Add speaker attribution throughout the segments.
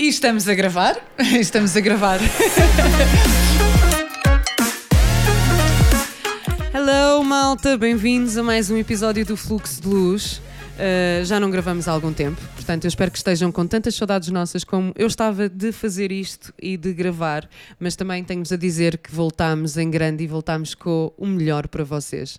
Speaker 1: E estamos a gravar? Estamos a gravar. Hello, malta, bem-vindos a mais um episódio do Fluxo de Luz. Uh, já não gravamos há algum tempo, portanto, eu espero que estejam com tantas saudades nossas como eu estava de fazer isto e de gravar, mas também tenho-vos a dizer que voltámos em grande e voltámos com o melhor para vocês.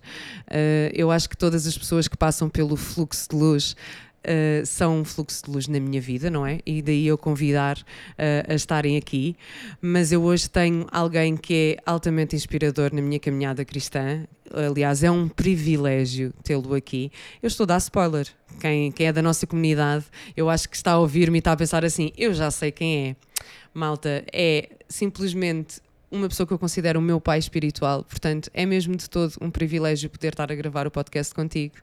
Speaker 1: Uh, eu acho que todas as pessoas que passam pelo fluxo de luz Uh, são um fluxo de luz na minha vida, não é? E daí eu convidar uh, a estarem aqui. Mas eu hoje tenho alguém que é altamente inspirador na minha caminhada cristã. Aliás, é um privilégio tê-lo aqui. Eu estou a dar spoiler. Quem, quem é da nossa comunidade, eu acho que está a ouvir-me e está a pensar assim: eu já sei quem é. Malta, é simplesmente uma pessoa que eu considero o meu pai espiritual, portanto é mesmo de todo um privilégio poder estar a gravar o podcast contigo.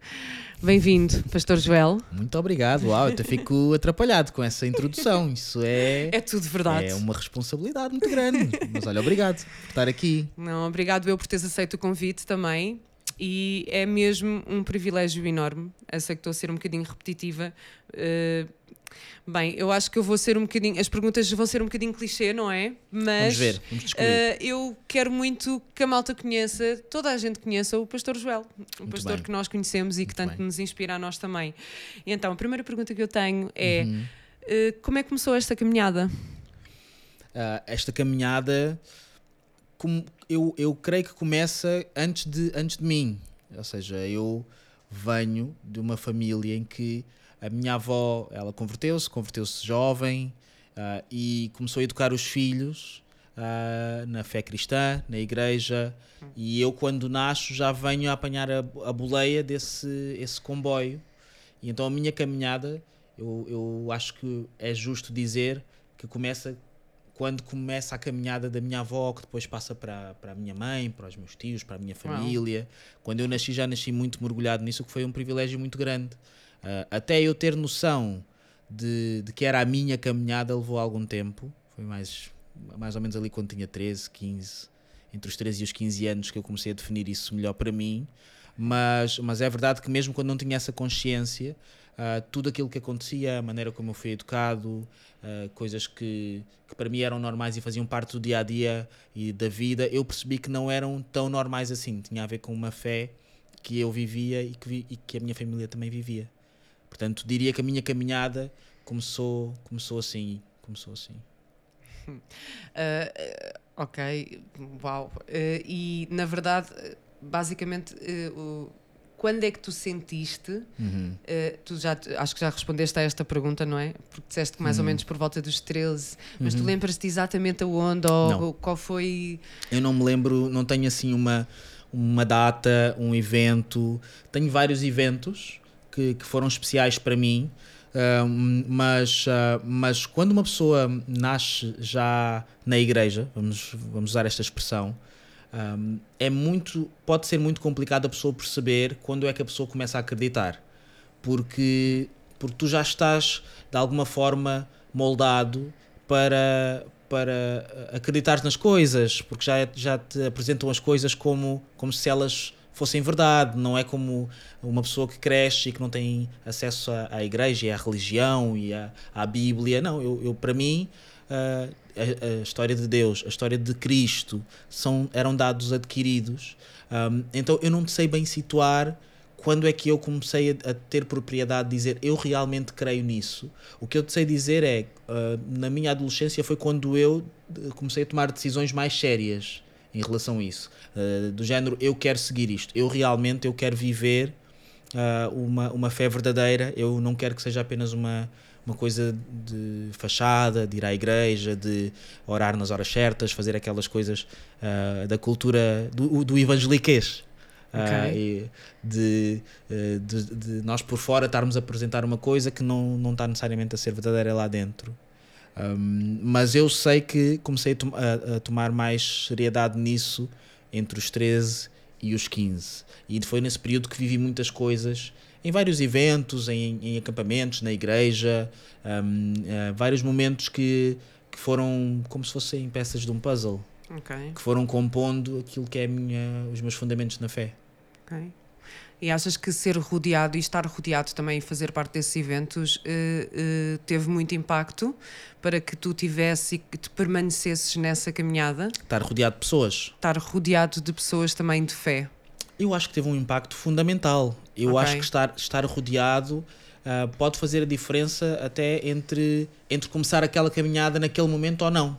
Speaker 1: Bem-vindo, Pastor Joel.
Speaker 2: Muito obrigado, uau, eu até fico atrapalhado com essa introdução, isso é...
Speaker 1: É tudo verdade.
Speaker 2: É uma responsabilidade muito grande, mas olha, obrigado por estar aqui.
Speaker 1: Não, obrigado eu por teres aceito o convite também e é mesmo um privilégio enorme. Estou a ser um bocadinho repetitiva, uh, Bem, eu acho que eu vou ser um bocadinho. As perguntas vão ser um bocadinho clichê, não é?
Speaker 2: Mas. Vamos ver, vamos descobrir.
Speaker 1: Uh, eu quero muito que a malta conheça, toda a gente conheça o Pastor Joel, o muito pastor bem. que nós conhecemos e muito que tanto bem. nos inspira a nós também. E então, a primeira pergunta que eu tenho é: uhum. uh, como é que começou esta caminhada?
Speaker 2: Uh, esta caminhada, eu, eu creio que começa antes de, antes de mim. Ou seja, eu venho de uma família em que a minha avó, ela converteu-se, converteu-se jovem uh, e começou a educar os filhos uh, na fé cristã, na igreja. E eu, quando nasço, já venho a apanhar a, a boleia desse esse comboio. E então a minha caminhada, eu, eu acho que é justo dizer que começa quando começa a caminhada da minha avó, que depois passa para, para a minha mãe, para os meus tios, para a minha família. Uau. Quando eu nasci, já nasci muito mergulhado nisso, que foi um privilégio muito grande. Uh, até eu ter noção de, de que era a minha caminhada levou algum tempo. Foi mais, mais ou menos ali quando tinha 13, 15, entre os 13 e os 15 anos que eu comecei a definir isso melhor para mim. Mas, mas é verdade que mesmo quando não tinha essa consciência, uh, tudo aquilo que acontecia, a maneira como eu fui educado, uh, coisas que, que para mim eram normais e faziam parte do dia a dia e da vida, eu percebi que não eram tão normais assim. Tinha a ver com uma fé que eu vivia e que, vi, e que a minha família também vivia. Portanto, diria que a minha caminhada começou, começou assim. Começou assim.
Speaker 1: Uh, ok, uau. Uh, e na verdade, basicamente, uh, quando é que tu sentiste? Uhum. tu já acho que já respondeste a esta pergunta, não é? Porque disseste que mais uhum. ou menos por volta dos 13, mas uhum. tu lembras-te exatamente aonde ou qual foi?
Speaker 2: Eu não me lembro, não tenho assim uma uma data, um evento. Tenho vários eventos que, que foram especiais para mim. Uh, mas, uh, mas quando uma pessoa nasce já na igreja, vamos, vamos usar esta expressão, um, é muito, pode ser muito complicado a pessoa perceber quando é que a pessoa começa a acreditar, porque, porque tu já estás de alguma forma moldado para, para acreditar nas coisas, porque já, já te apresentam as coisas como, como se elas fossem verdade, não é como uma pessoa que cresce e que não tem acesso à, à igreja e à religião e à, à Bíblia. Não, eu, eu para mim, uh, a, a, história de Deus, a história de Cristo são, eram dados adquiridos. Um, então eu não sei bem situar quando é que eu comecei a, ter propriedade de dizer eu realmente creio nisso. O que eu te sei dizer é, uh, na minha adolescência foi quando eu comecei a tomar decisões mais sérias em relação a isso. Uh, do género, eu quero seguir isto. Eu realmente eu quero viver uh, uma, uma fé verdadeira. Eu não quero que seja apenas uma, uma coisa de fachada, de ir à igreja, de orar nas horas certas, fazer aquelas coisas uh, da cultura do, do evangeliquez. Okay. De, de, de, nós por fora estarmos a apresentar uma coisa que não, não está necessariamente a ser verdadeira lá dentro. Um, mas eu sei que comecei a, to a, a, tomar mais seriedade nisso entre os 13 e os 15. E foi nesse período que vivi muitas coisas em vários eventos, em, em acampamentos, na igreja, um, uh, vários momentos que, que foram como se fossem peças de um puzzle.
Speaker 1: Okay.
Speaker 2: Que foram compondo aquilo que é minha, os meus fundamentos na fé.
Speaker 1: Okay. E achas que ser rodeado e estar rodeado também e fazer parte desses eventos eh, eh, teve muito impacto para que tu tivesse e que te permanecesses nessa caminhada?
Speaker 2: Estar rodeado de pessoas.
Speaker 1: Estar rodeado de pessoas também de fé.
Speaker 2: Eu acho que teve um impacto fundamental. Eu
Speaker 1: Ok.
Speaker 2: acho que estar, estar rodeado ah, pode fazer a diferença até entre, entre começar aquela caminhada naquele momento ou não.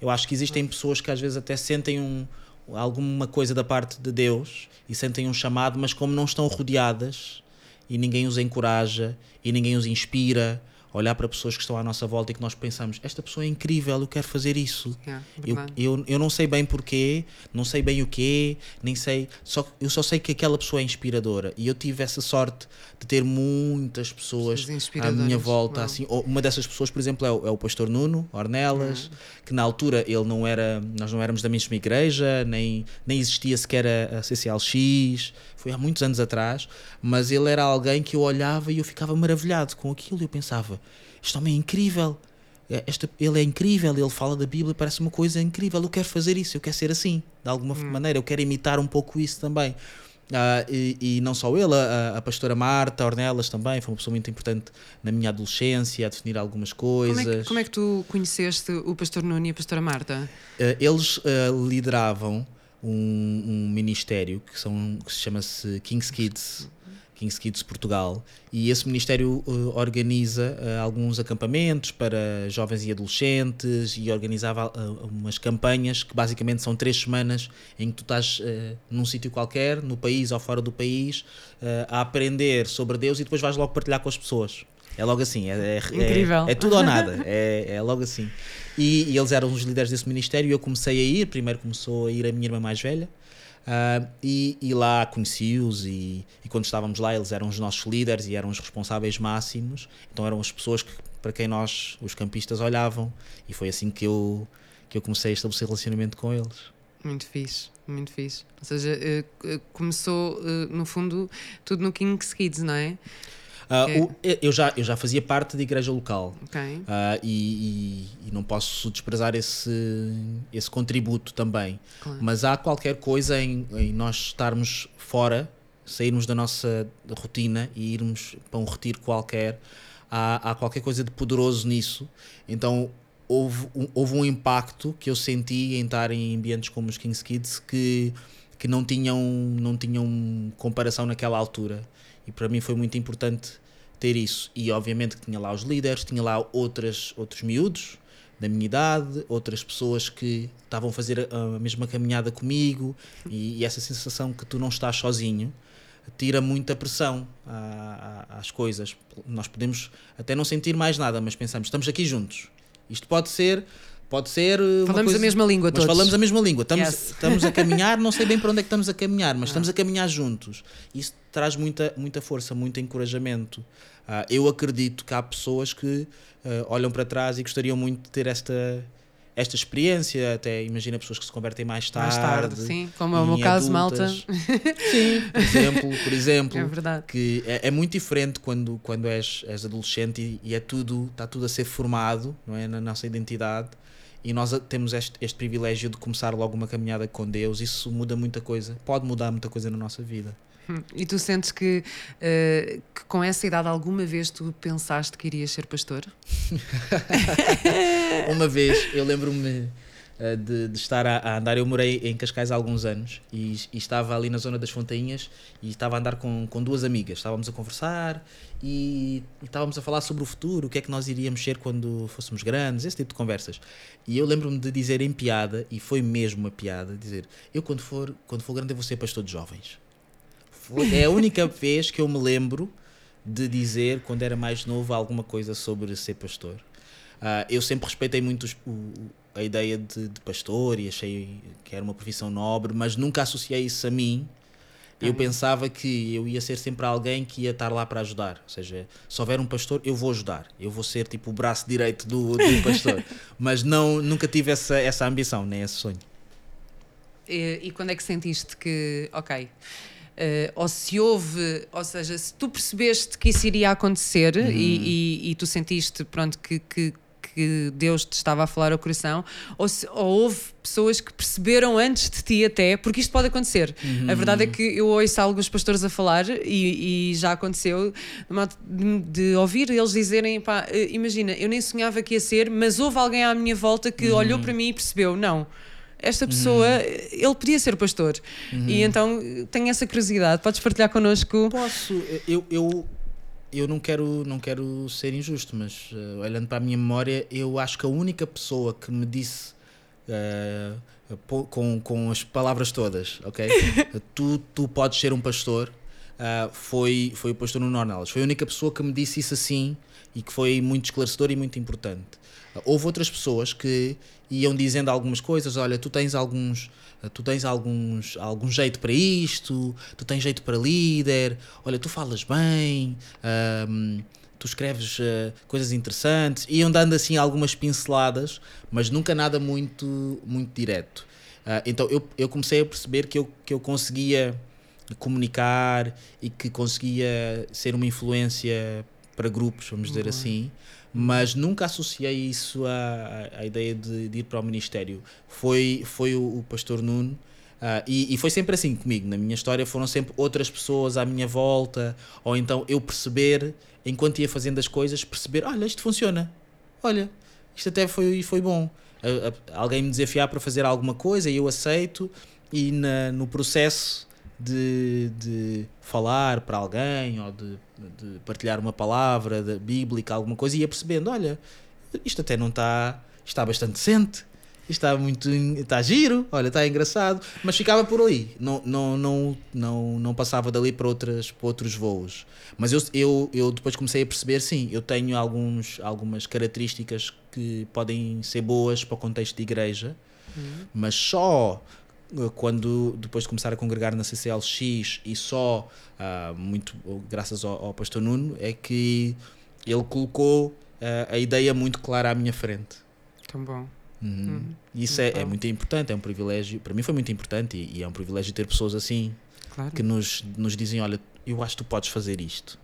Speaker 2: Eu acho que existem pessoas que às vezes até sentem um, alguma coisa da parte de Deus e sentem um chamado, mas como não estão rodeadas e ninguém os encoraja e ninguém os inspira a olhar para pessoas que estão à nossa volta e que nós pensamos: esta pessoa é incrível, eu quero fazer isso.
Speaker 1: É,
Speaker 2: Eu, eu, eu não sei bem porquê, não sei bem o quê, nem sei. Só, eu só sei que aquela pessoa é inspiradora. E eu tive essa sorte de ter muitas pessoas à minha volta.
Speaker 1: uau.
Speaker 2: Assim, uma dessas pessoas, por exemplo, é o, é o pastor Nuno Ornelas,
Speaker 1: Uhum.
Speaker 2: que na altura ele não era. Nós não éramos da mesma igreja, nem, nem existia sequer a, a CCLX, foi há muitos anos atrás, mas ele era alguém que eu olhava e eu ficava maravilhado com aquilo. E eu pensava: este homem é incrível. É, Esta, ele é incrível, ele fala da Bíblia, parece uma coisa incrível. Eu quero fazer isso, eu quero ser assim, de alguma maneira, eu quero imitar um pouco isso também. Ah, e, e não só ele, a, a pastora Marta Ornelas também foi uma pessoa muito importante na minha adolescência, a definir algumas
Speaker 1: Como
Speaker 2: coisas.
Speaker 1: é, que, como é que tu conheceste o pastor Nuno e a pastora Marta?
Speaker 2: Uh, eles uh, lideravam um, um ministério que, são, que se chama-se King's Kids, King's Kids Portugal, e esse ministério uh, organiza uh, alguns acampamentos para jovens e adolescentes e organizava uh, umas campanhas que basicamente são três semanas em que tu estás num sítio qualquer, no país ou fora do país, a aprender sobre Deus e depois vais logo partilhar com as pessoas. É logo assim, é, é- é-
Speaker 1: Incrível.
Speaker 2: é tudo ou nada, é, é logo assim. E, e eles eram os líderes desse ministério e eu comecei a ir. Primeiro começou a ir a minha irmã mais velha. Ah, e, e lá conheci-os e, e quando estávamos lá eles eram os nossos líderes e eram os responsáveis máximos então eram as pessoas que, para quem nós os campistas olhavam e foi assim que eu que eu comecei a estabelecer relacionamento com eles
Speaker 1: Muito fixe, muito fixe. Ou seja, eh, eh, começou, eh, no fundo, tudo no King's Kids, não é? Ok.
Speaker 2: o- eu, já, eu já fazia parte da igreja local
Speaker 1: Ok.
Speaker 2: Ah, e, e- e não posso desprezar esse, esse contributo também.
Speaker 1: Claro.
Speaker 2: Mas há qualquer coisa em, em nós estarmos fora, sairmos da nossa rotina e irmos para um retiro qualquer. Há, há qualquer coisa de poderoso nisso. Então houve um, houve um impacto que eu senti em estar em ambientes como os King's Kids que, que não, tinham, não tinham comparação naquela altura. E para mim foi muito importante ter isso. E obviamente que tinha lá os líderes, tinha lá outras, outros miúdos da minha idade, outras pessoas que estavam a fazer a, a mesma caminhada comigo e, e essa sensação que tu não estás sozinho tira muita pressão à- à- às coisas. Nós podemos até não sentir mais nada, mas pensamos, estamos aqui juntos. Isto pode ser, pode ser uh, uma
Speaker 1: Falamos
Speaker 2: coisa-
Speaker 1: a mesma língua todos.
Speaker 2: falamos a mesma língua. Estamos,
Speaker 1: Yes.
Speaker 2: estamos a caminhar, não sei bem para onde é que estamos a caminhar, mas estamos a caminhar juntos. Isso traz muita, muita força, muito encorajamento. Ah, eu acredito que há pessoas que ah, olham para trás e gostariam muito de ter esta, esta experiência. Até imagina pessoas que se convertem mais tarde.
Speaker 1: Mais tarde, sim. Como é o meu caso, malta.
Speaker 2: Sim, por exemplo, por exemplo
Speaker 1: É verdade.
Speaker 2: que é, é muito diferente quando, quando és, és adolescente e, e é tudo, está tudo a ser formado não é, na nossa identidade e nós temos este, este privilégio de começar logo uma caminhada com Deus, isso muda muita coisa, pode mudar muita coisa na nossa vida.
Speaker 1: Hum. E tu sentes que, eh, que com essa idade alguma vez tu pensaste que irias ser pastor?
Speaker 2: Uma vez eu lembro-me de, de estar a, a andar, eu morei em Cascais há alguns anos e, e estava ali na zona das Fontainhas e estava a andar com, com duas amigas, estávamos a conversar e, e estávamos a falar sobre o futuro, o que é que nós iríamos ser quando fôssemos grandes, esse tipo de conversas. E eu lembro-me de dizer em piada, e foi mesmo uma piada, dizer, eu quando for, quando for grande eu vou ser pastor de jovens. Foi- é a única vez que eu me lembro de dizer, quando era mais novo, alguma coisa sobre ser pastor. Ah, eu sempre respeitei muito os- o- a ideia de, de pastor e achei que era uma profissão nobre, mas nunca associei isso a mim. Eu
Speaker 1: Uhum.
Speaker 2: pensava que eu ia ser sempre alguém que ia estar lá para ajudar. Ou seja, se houver um pastor, eu vou ajudar. Eu vou ser tipo o braço direito do, do pastor. mas não, nunca tive essa, essa ambição, nem esse sonho.
Speaker 1: E, e quando é que sentiste que, ok, eh, ou se houve, ou seja, se tu percebeste que isso iria acontecer
Speaker 2: Uhum.
Speaker 1: e, e- e tu sentiste, pronto, que, que, que Deus te estava a falar ao coração, ou, se, ou houve pessoas que perceberam antes de ti até, porque isto pode acontecer. A verdade é que eu ouço alguns pastores a falar e, e já aconteceu de, de, ouvir eles dizerem: pá, eh, imagina, eu nem sonhava que ia ser, mas houve alguém à minha volta que
Speaker 2: Uhum.
Speaker 1: olhou para mim e percebeu: não. Esta pessoa, ele podia ser pastor.
Speaker 2: Uhum.
Speaker 1: E então tenho essa curiosidade. Podes partilhar connosco?
Speaker 2: Posso, eu, eu, eu não, quero, não quero ser injusto, mas eh, olhando para a minha memória, eu acho que a única pessoa que me disse po- com, com as palavras todas, ok? tu, tu podes ser um pastor, ah, foi, foi o pastor Nuno Ornelas. Foi a única pessoa que me disse isso assim e que foi muito esclarecedor e muito importante. Houve outras pessoas que iam dizendo algumas coisas, olha, tu tens alguns tu tens alguns algum jeito para isto, tu tens jeito para líder, olha, tu falas bem, ahm, tu escreves ah, coisas interessantes, iam dando assim algumas pinceladas, mas nunca nada muito muito direto. Ah, então eu, eu comecei a perceber que eu, que eu conseguia comunicar e que conseguia ser uma influência para grupos, vamos dizer assim, mas nunca associei isso à, à ideia de, de ir para o Ministério. Foi, foi o, o pastor Nuno. ah, e, e foi sempre assim comigo. Na minha história foram sempre outras pessoas à minha volta, ou então eu perceber, enquanto ia fazendo as coisas, perceber: olha, isto funciona, olha, isto até foi, foi bom. Ah, ah, alguém me desafiar para fazer alguma coisa e eu aceito, e na, no processo de, de falar para alguém ou de, de partilhar uma palavra de, bíblica, alguma coisa, ia percebendo: olha, isto até não está, está bastante decente, está muito, está giro, olha, está engraçado, mas ficava por ali, não, não, não, não, não passava dali para, outras, para outros voos. Mas eu, eu, eu depois comecei a perceber, sim, eu tenho alguns, algumas características que podem ser boas para o contexto de igreja, mas só quando depois de começar a congregar na CCLX e só ah, muito graças ao, ao pastor Nuno é que ele colocou ah, a ideia muito clara à minha frente.
Speaker 1: Tão bom.
Speaker 2: Uhum. E Isso é, é muito importante, é um privilégio, para mim foi muito importante e, e é um privilégio ter pessoas assim
Speaker 1: Claro.
Speaker 2: que nos, nos dizem: Olha, eu acho que tu podes fazer isto.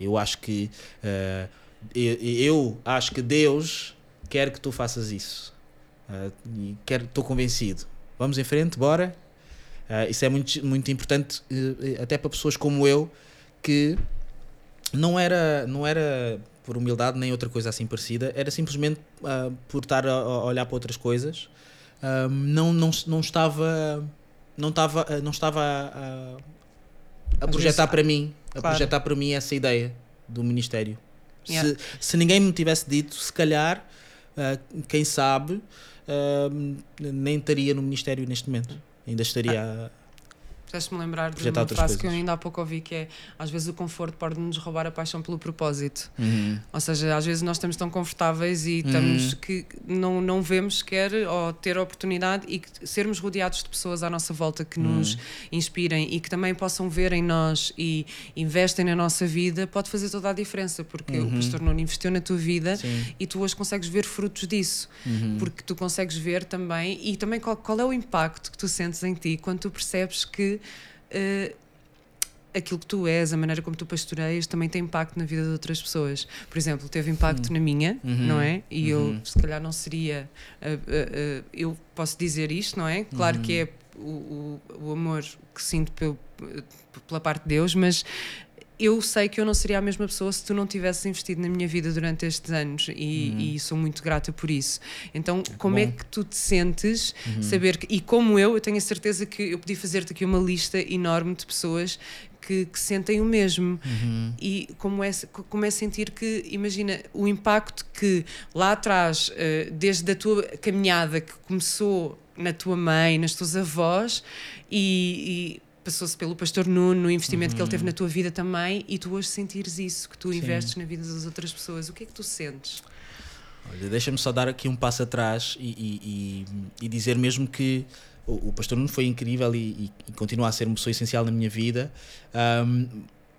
Speaker 2: Eu acho que eh, eu, eu acho que Deus quer que tu faças isso. Eh, e quero, estou convencido. Vamos em frente, bora. Eh, isso é muito, muito importante, eh, até para pessoas como eu, que não era, não era por humildade nem outra coisa assim parecida, era simplesmente ah, por estar a, a olhar para outras coisas, ah, não, não, não estava não estava não estava a, a projetar para mim a
Speaker 1: claro.
Speaker 2: projetar para mim essa ideia do ministério
Speaker 1: Yeah.
Speaker 2: se, se ninguém me tivesse dito se calhar ah, quem sabe nem estaria no ministério neste momento. Ainda estaria
Speaker 1: Fizeste-me lembrar de uma frase que eu ainda há pouco ouvi que é às vezes o conforto pode nos roubar a paixão pelo propósito.
Speaker 2: Uhum.
Speaker 1: Ou seja, às vezes nós estamos tão confortáveis e estamos que não, não vemos sequer ou ter a oportunidade e que sermos rodeados de pessoas à nossa volta que nos inspirem e que também possam ver em nós e investem na nossa vida pode fazer toda a diferença porque o pastor Nuno investiu na tua vida
Speaker 2: Sim.
Speaker 1: e tu hoje consegues ver frutos disso porque tu consegues ver também e também qual, qual é o impacto que tu sentes em ti quando tu percebes que eh, aquilo que tu és, a maneira como tu pastoreias também tem impacto na vida de outras pessoas. Por exemplo, teve impacto na minha, não é? E eu se calhar não seria eh, eh, eh, eu posso dizer isto, não é? Claro que é o, o, o amor que sinto pel- pela parte de Deus, mas eu sei que eu não seria a mesma pessoa se tu não tivesses investido na minha vida durante estes anos e, e sou muito grata por isso. Então, como é
Speaker 2: bom.
Speaker 1: que tu te sentes saber que, e como eu, eu tenho a certeza que eu podia fazer-te aqui uma lista enorme de pessoas que, que sentem o mesmo e como é, como é sentir que, imagina, o impacto que lá atrás, eh, desde a tua caminhada que começou na tua mãe, nas tuas avós e, e passou-se pelo pastor Nuno, no investimento que ele teve na tua vida também e tu hoje sentires isso, que tu investes na vida das outras pessoas, o que é que tu sentes?
Speaker 2: Olha, deixa-me só dar aqui um passo atrás e, e- e- dizer mesmo que o, o pastor Nuno foi incrível e, e- continua a ser uma pessoa essencial na minha vida. Ahm,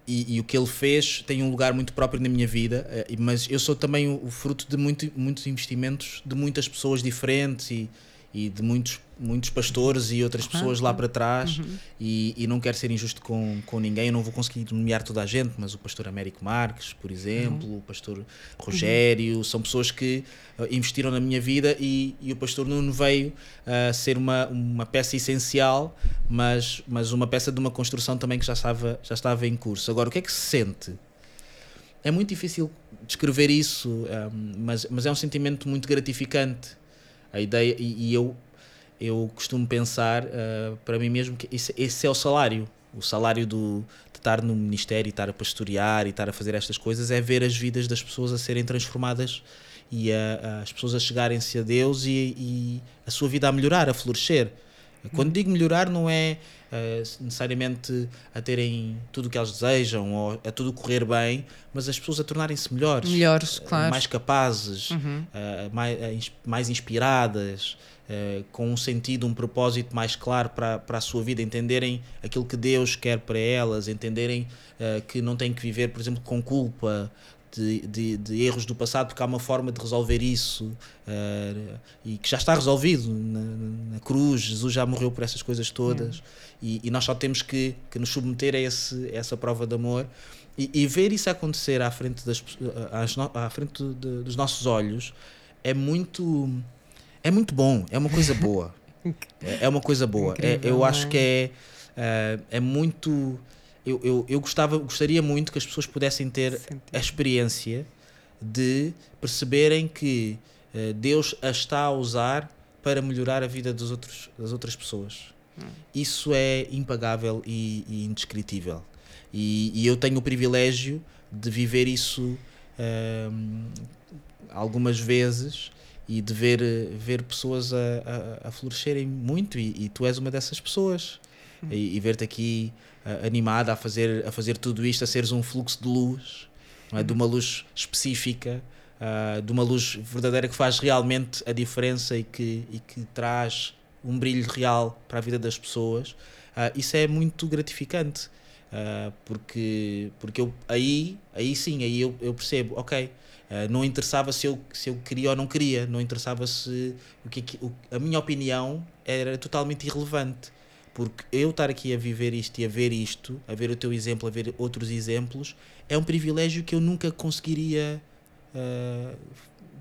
Speaker 2: e, e o que ele fez tem um lugar muito próprio na minha vida, eh, mas eu sou também o, o fruto de muito, muitos investimentos de muitas pessoas diferentes e, e de muitos, muitos pastores e outras pessoas lá para trás uhum. e, e, não quero ser injusto com, com ninguém, eu não vou conseguir nomear toda a gente, mas o pastor Américo Marques, por exemplo, uhum. o pastor Rogério, uhum. são pessoas que uh, investiram na minha vida e, e o pastor Nuno veio a uh, ser uma, uma peça essencial, mas, mas uma peça de uma construção também que já estava, já estava em curso. Agora, o que é que se sente? É muito difícil descrever isso, um, mas, mas é um sentimento muito gratificante a ideia, e, e eu, eu costumo pensar uh, para mim mesmo que esse, esse, é o salário. O salário do, de estar no ministério estar a pastorear e estar a fazer estas coisas é ver as vidas das pessoas a serem transformadas e a, a, as pessoas a chegarem-se a Deus e, e, a sua vida a melhorar, a florescer. Quando digo melhorar, não é uh, necessariamente a terem tudo o que elas desejam ou a tudo correr bem, mas as pessoas a tornarem-se melhores,
Speaker 1: melhores claro.
Speaker 2: mais capazes, uhum. uh, mais, mais inspiradas, uh, com um sentido, um propósito mais claro para, para a sua vida, entenderem aquilo que Deus quer para elas, entenderem que não têm que viver, por exemplo, com culpa, de, de, de, erros do passado, porque há uma forma de resolver isso uh, e que já está resolvido na, na, cruz. Jesus já morreu por essas coisas todas e, e, nós só temos que, que nos submeter a, esse, essa prova de amor e, e, ver isso acontecer à frente, das, à, à frente de, dos nossos olhos é muito, é muito bom, é uma coisa boa. é, é uma coisa boa. Incrível, é, eu acho é? que é, uh, é muito eu, eu, eu gostava, gostaria muito que as pessoas pudessem ter a experiência de perceberem que uh, Deus a está a usar para melhorar a vida dos outros, das outras pessoas. Hum. Isso é impagável e, e indescritível. E, e, eu tenho o privilégio de viver isso uh, algumas vezes e de ver, ver pessoas a, a, a florescerem muito, e, e, tu és uma dessas pessoas. Hum. E, e ver-te aqui uh, animada a fazer, a fazer tudo isto, a seres um fluxo de luz, é? de uma luz específica, uh, de uma luz verdadeira que faz realmente a diferença e que, e que traz um brilho real para a vida das pessoas. Uh, isso é muito gratificante. Uh, porque porque eu, aí, aí sim, aí eu, eu percebo, ok, uh, não interessava se eu, se eu queria ou não queria, não interessava se o que, o, a minha opinião era totalmente irrelevante. Porque eu estar aqui a viver isto e a ver isto, a ver o teu exemplo, a ver outros exemplos, é um privilégio que eu nunca conseguiria uh,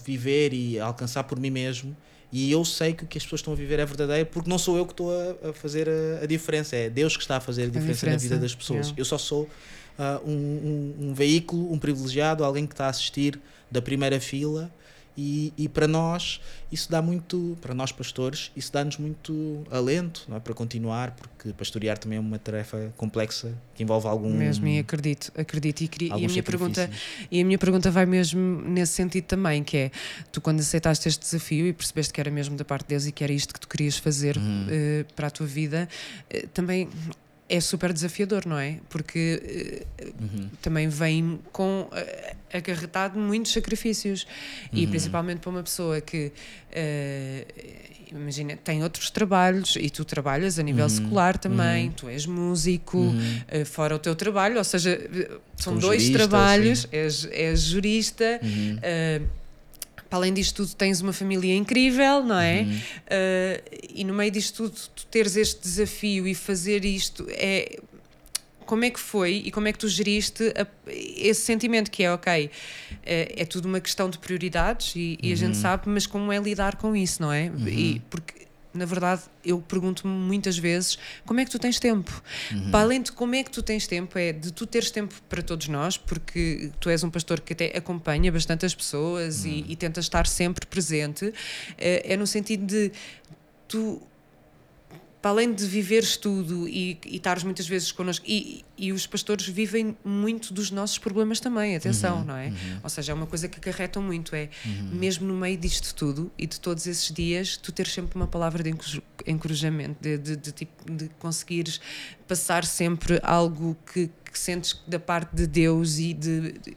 Speaker 2: viver e alcançar por mim mesmo. E eu sei que o que as pessoas estão a viver é verdadeiro porque não sou eu que estou a, a fazer a, a, diferença, é Deus que está a fazer a diferença, a diferença. na vida das pessoas. Eu só sou uh, um, um, um veículo, um privilegiado, alguém que está a assistir da primeira fila e, e para nós, isso dá muito, para nós pastores, isso dá-nos muito alento é? para continuar, porque pastorear também é uma tarefa complexa que envolve algum.
Speaker 1: Mesmo, e acredito, acredito. E, e, a minha pergunta, e a minha pergunta vai mesmo nesse sentido também, que é, tu quando aceitaste este desafio e percebeste que era mesmo da parte de Deus e que era isto que tu querias fazer uhum. uh, para a tua vida, uh, também é super desafiador, não é? Porque uhum. também vem com uh, acarretado muitos sacrifícios uhum. e principalmente para uma pessoa que uh, imagina tem outros trabalhos e tu trabalhas a nível uhum. secular também, uhum. tu és músico uh, fora o teu trabalho, ou seja, são dois jurista, trabalhos, és, és jurista para além disto tudo, tens uma família incrível, não é? Uhum. Uh, e no meio disto tudo, tu teres este desafio e fazer isto é. Como é que foi e como é que tu geriste a, esse sentimento que é, ok, é, é tudo uma questão de prioridades e, e a gente uhum. sabe, mas como é lidar com isso, não é? Uhum. E, porque na verdade, eu pergunto-me muitas vezes como é que tu tens tempo. Uhum. Para além de como é que tu tens tempo, é de tu teres tempo para todos nós, porque tu és um pastor que até acompanha bastante as pessoas uhum. e, e tenta estar sempre presente. É, é no sentido de tu para além de viveres tudo e, e estares muitas vezes connosco, e, e os pastores vivem muito dos nossos problemas também, atenção, uhum, não é? Uhum. Ou seja, é uma coisa que acarretam muito, é uhum. mesmo no meio disto tudo e de todos esses dias, tu teres sempre uma palavra de encorajamento, de, de, de, tipo, de conseguires passar sempre algo que, que sentes da parte de Deus e de, de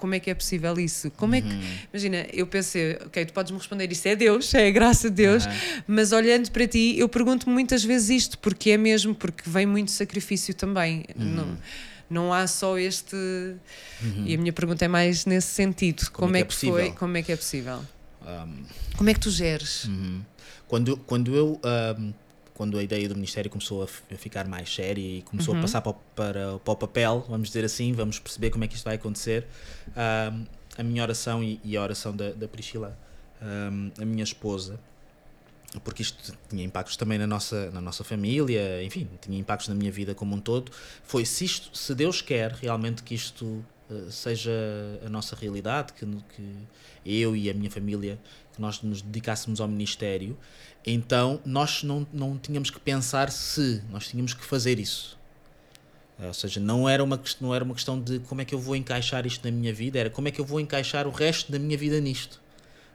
Speaker 1: como é que é possível isso? Como é que. Uhum. Imagina, eu pensei, ok, tu podes me responder isso é Deus, é a graça de Deus, uhum. mas olhando para ti, eu pergunto muitas vezes isto, porque é mesmo, porque vem muito sacrifício também. Uhum. Não, não há só este. Uhum. E a minha pergunta é mais nesse sentido: como, como é, é que, é foi? Como é que é possível?
Speaker 2: Um,
Speaker 1: Como é que tu geres?
Speaker 2: Uhum. Quando, quando eu. Um, quando a ideia do Ministério começou a, a ficar mais séria e começou
Speaker 1: Uhum.
Speaker 2: a passar para, o- para, para o papel, vamos dizer assim, vamos perceber como é que isto vai acontecer. um, a minha oração e, e a oração da, da Priscila, um, a minha esposa, porque isto tinha impactos também na nossa, na nossa família, enfim, tinha impactos na minha vida como um todo, foi se, isto, se Deus quer realmente que isto eh, seja a nossa realidade, que, que eu e a minha família, que nós nos dedicássemos ao ministério, então nós não, não tínhamos que pensar se, nós tínhamos que fazer isso. Eh, Ou seja, não era, uma, não era uma questão de como é que eu vou encaixar isto na minha vida, era como é que eu vou encaixar o resto da minha vida nisto.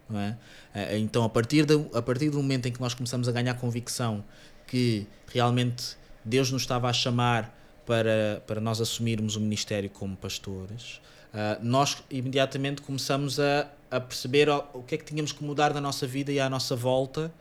Speaker 2: Não é? Eh, Então, a partir, do, a partir do momento em que nós começamos a ganhar convicção que realmente Deus nos estava a chamar para, para nós assumirmos o ministério como pastores, ah, nós imediatamente começamos a, a perceber o, o que é que tínhamos que mudar na nossa vida e à nossa volta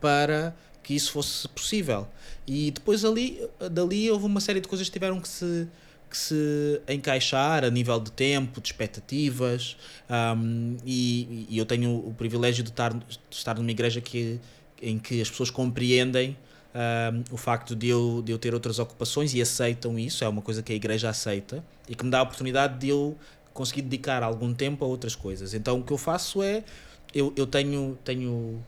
Speaker 2: para que isso fosse possível. E depois ali, dali houve uma série de coisas que tiveram que se, que se encaixar a nível de tempo, de expectativas, um, e, e eu tenho o privilégio de estar, de estar numa igreja que, em que as pessoas compreendem um, o facto de eu, de eu ter outras ocupações e aceitam isso, é uma coisa que a igreja aceita e que me dá a oportunidade de eu conseguir dedicar algum tempo a outras coisas. Então o que eu faço é, eu, eu tenho, tenho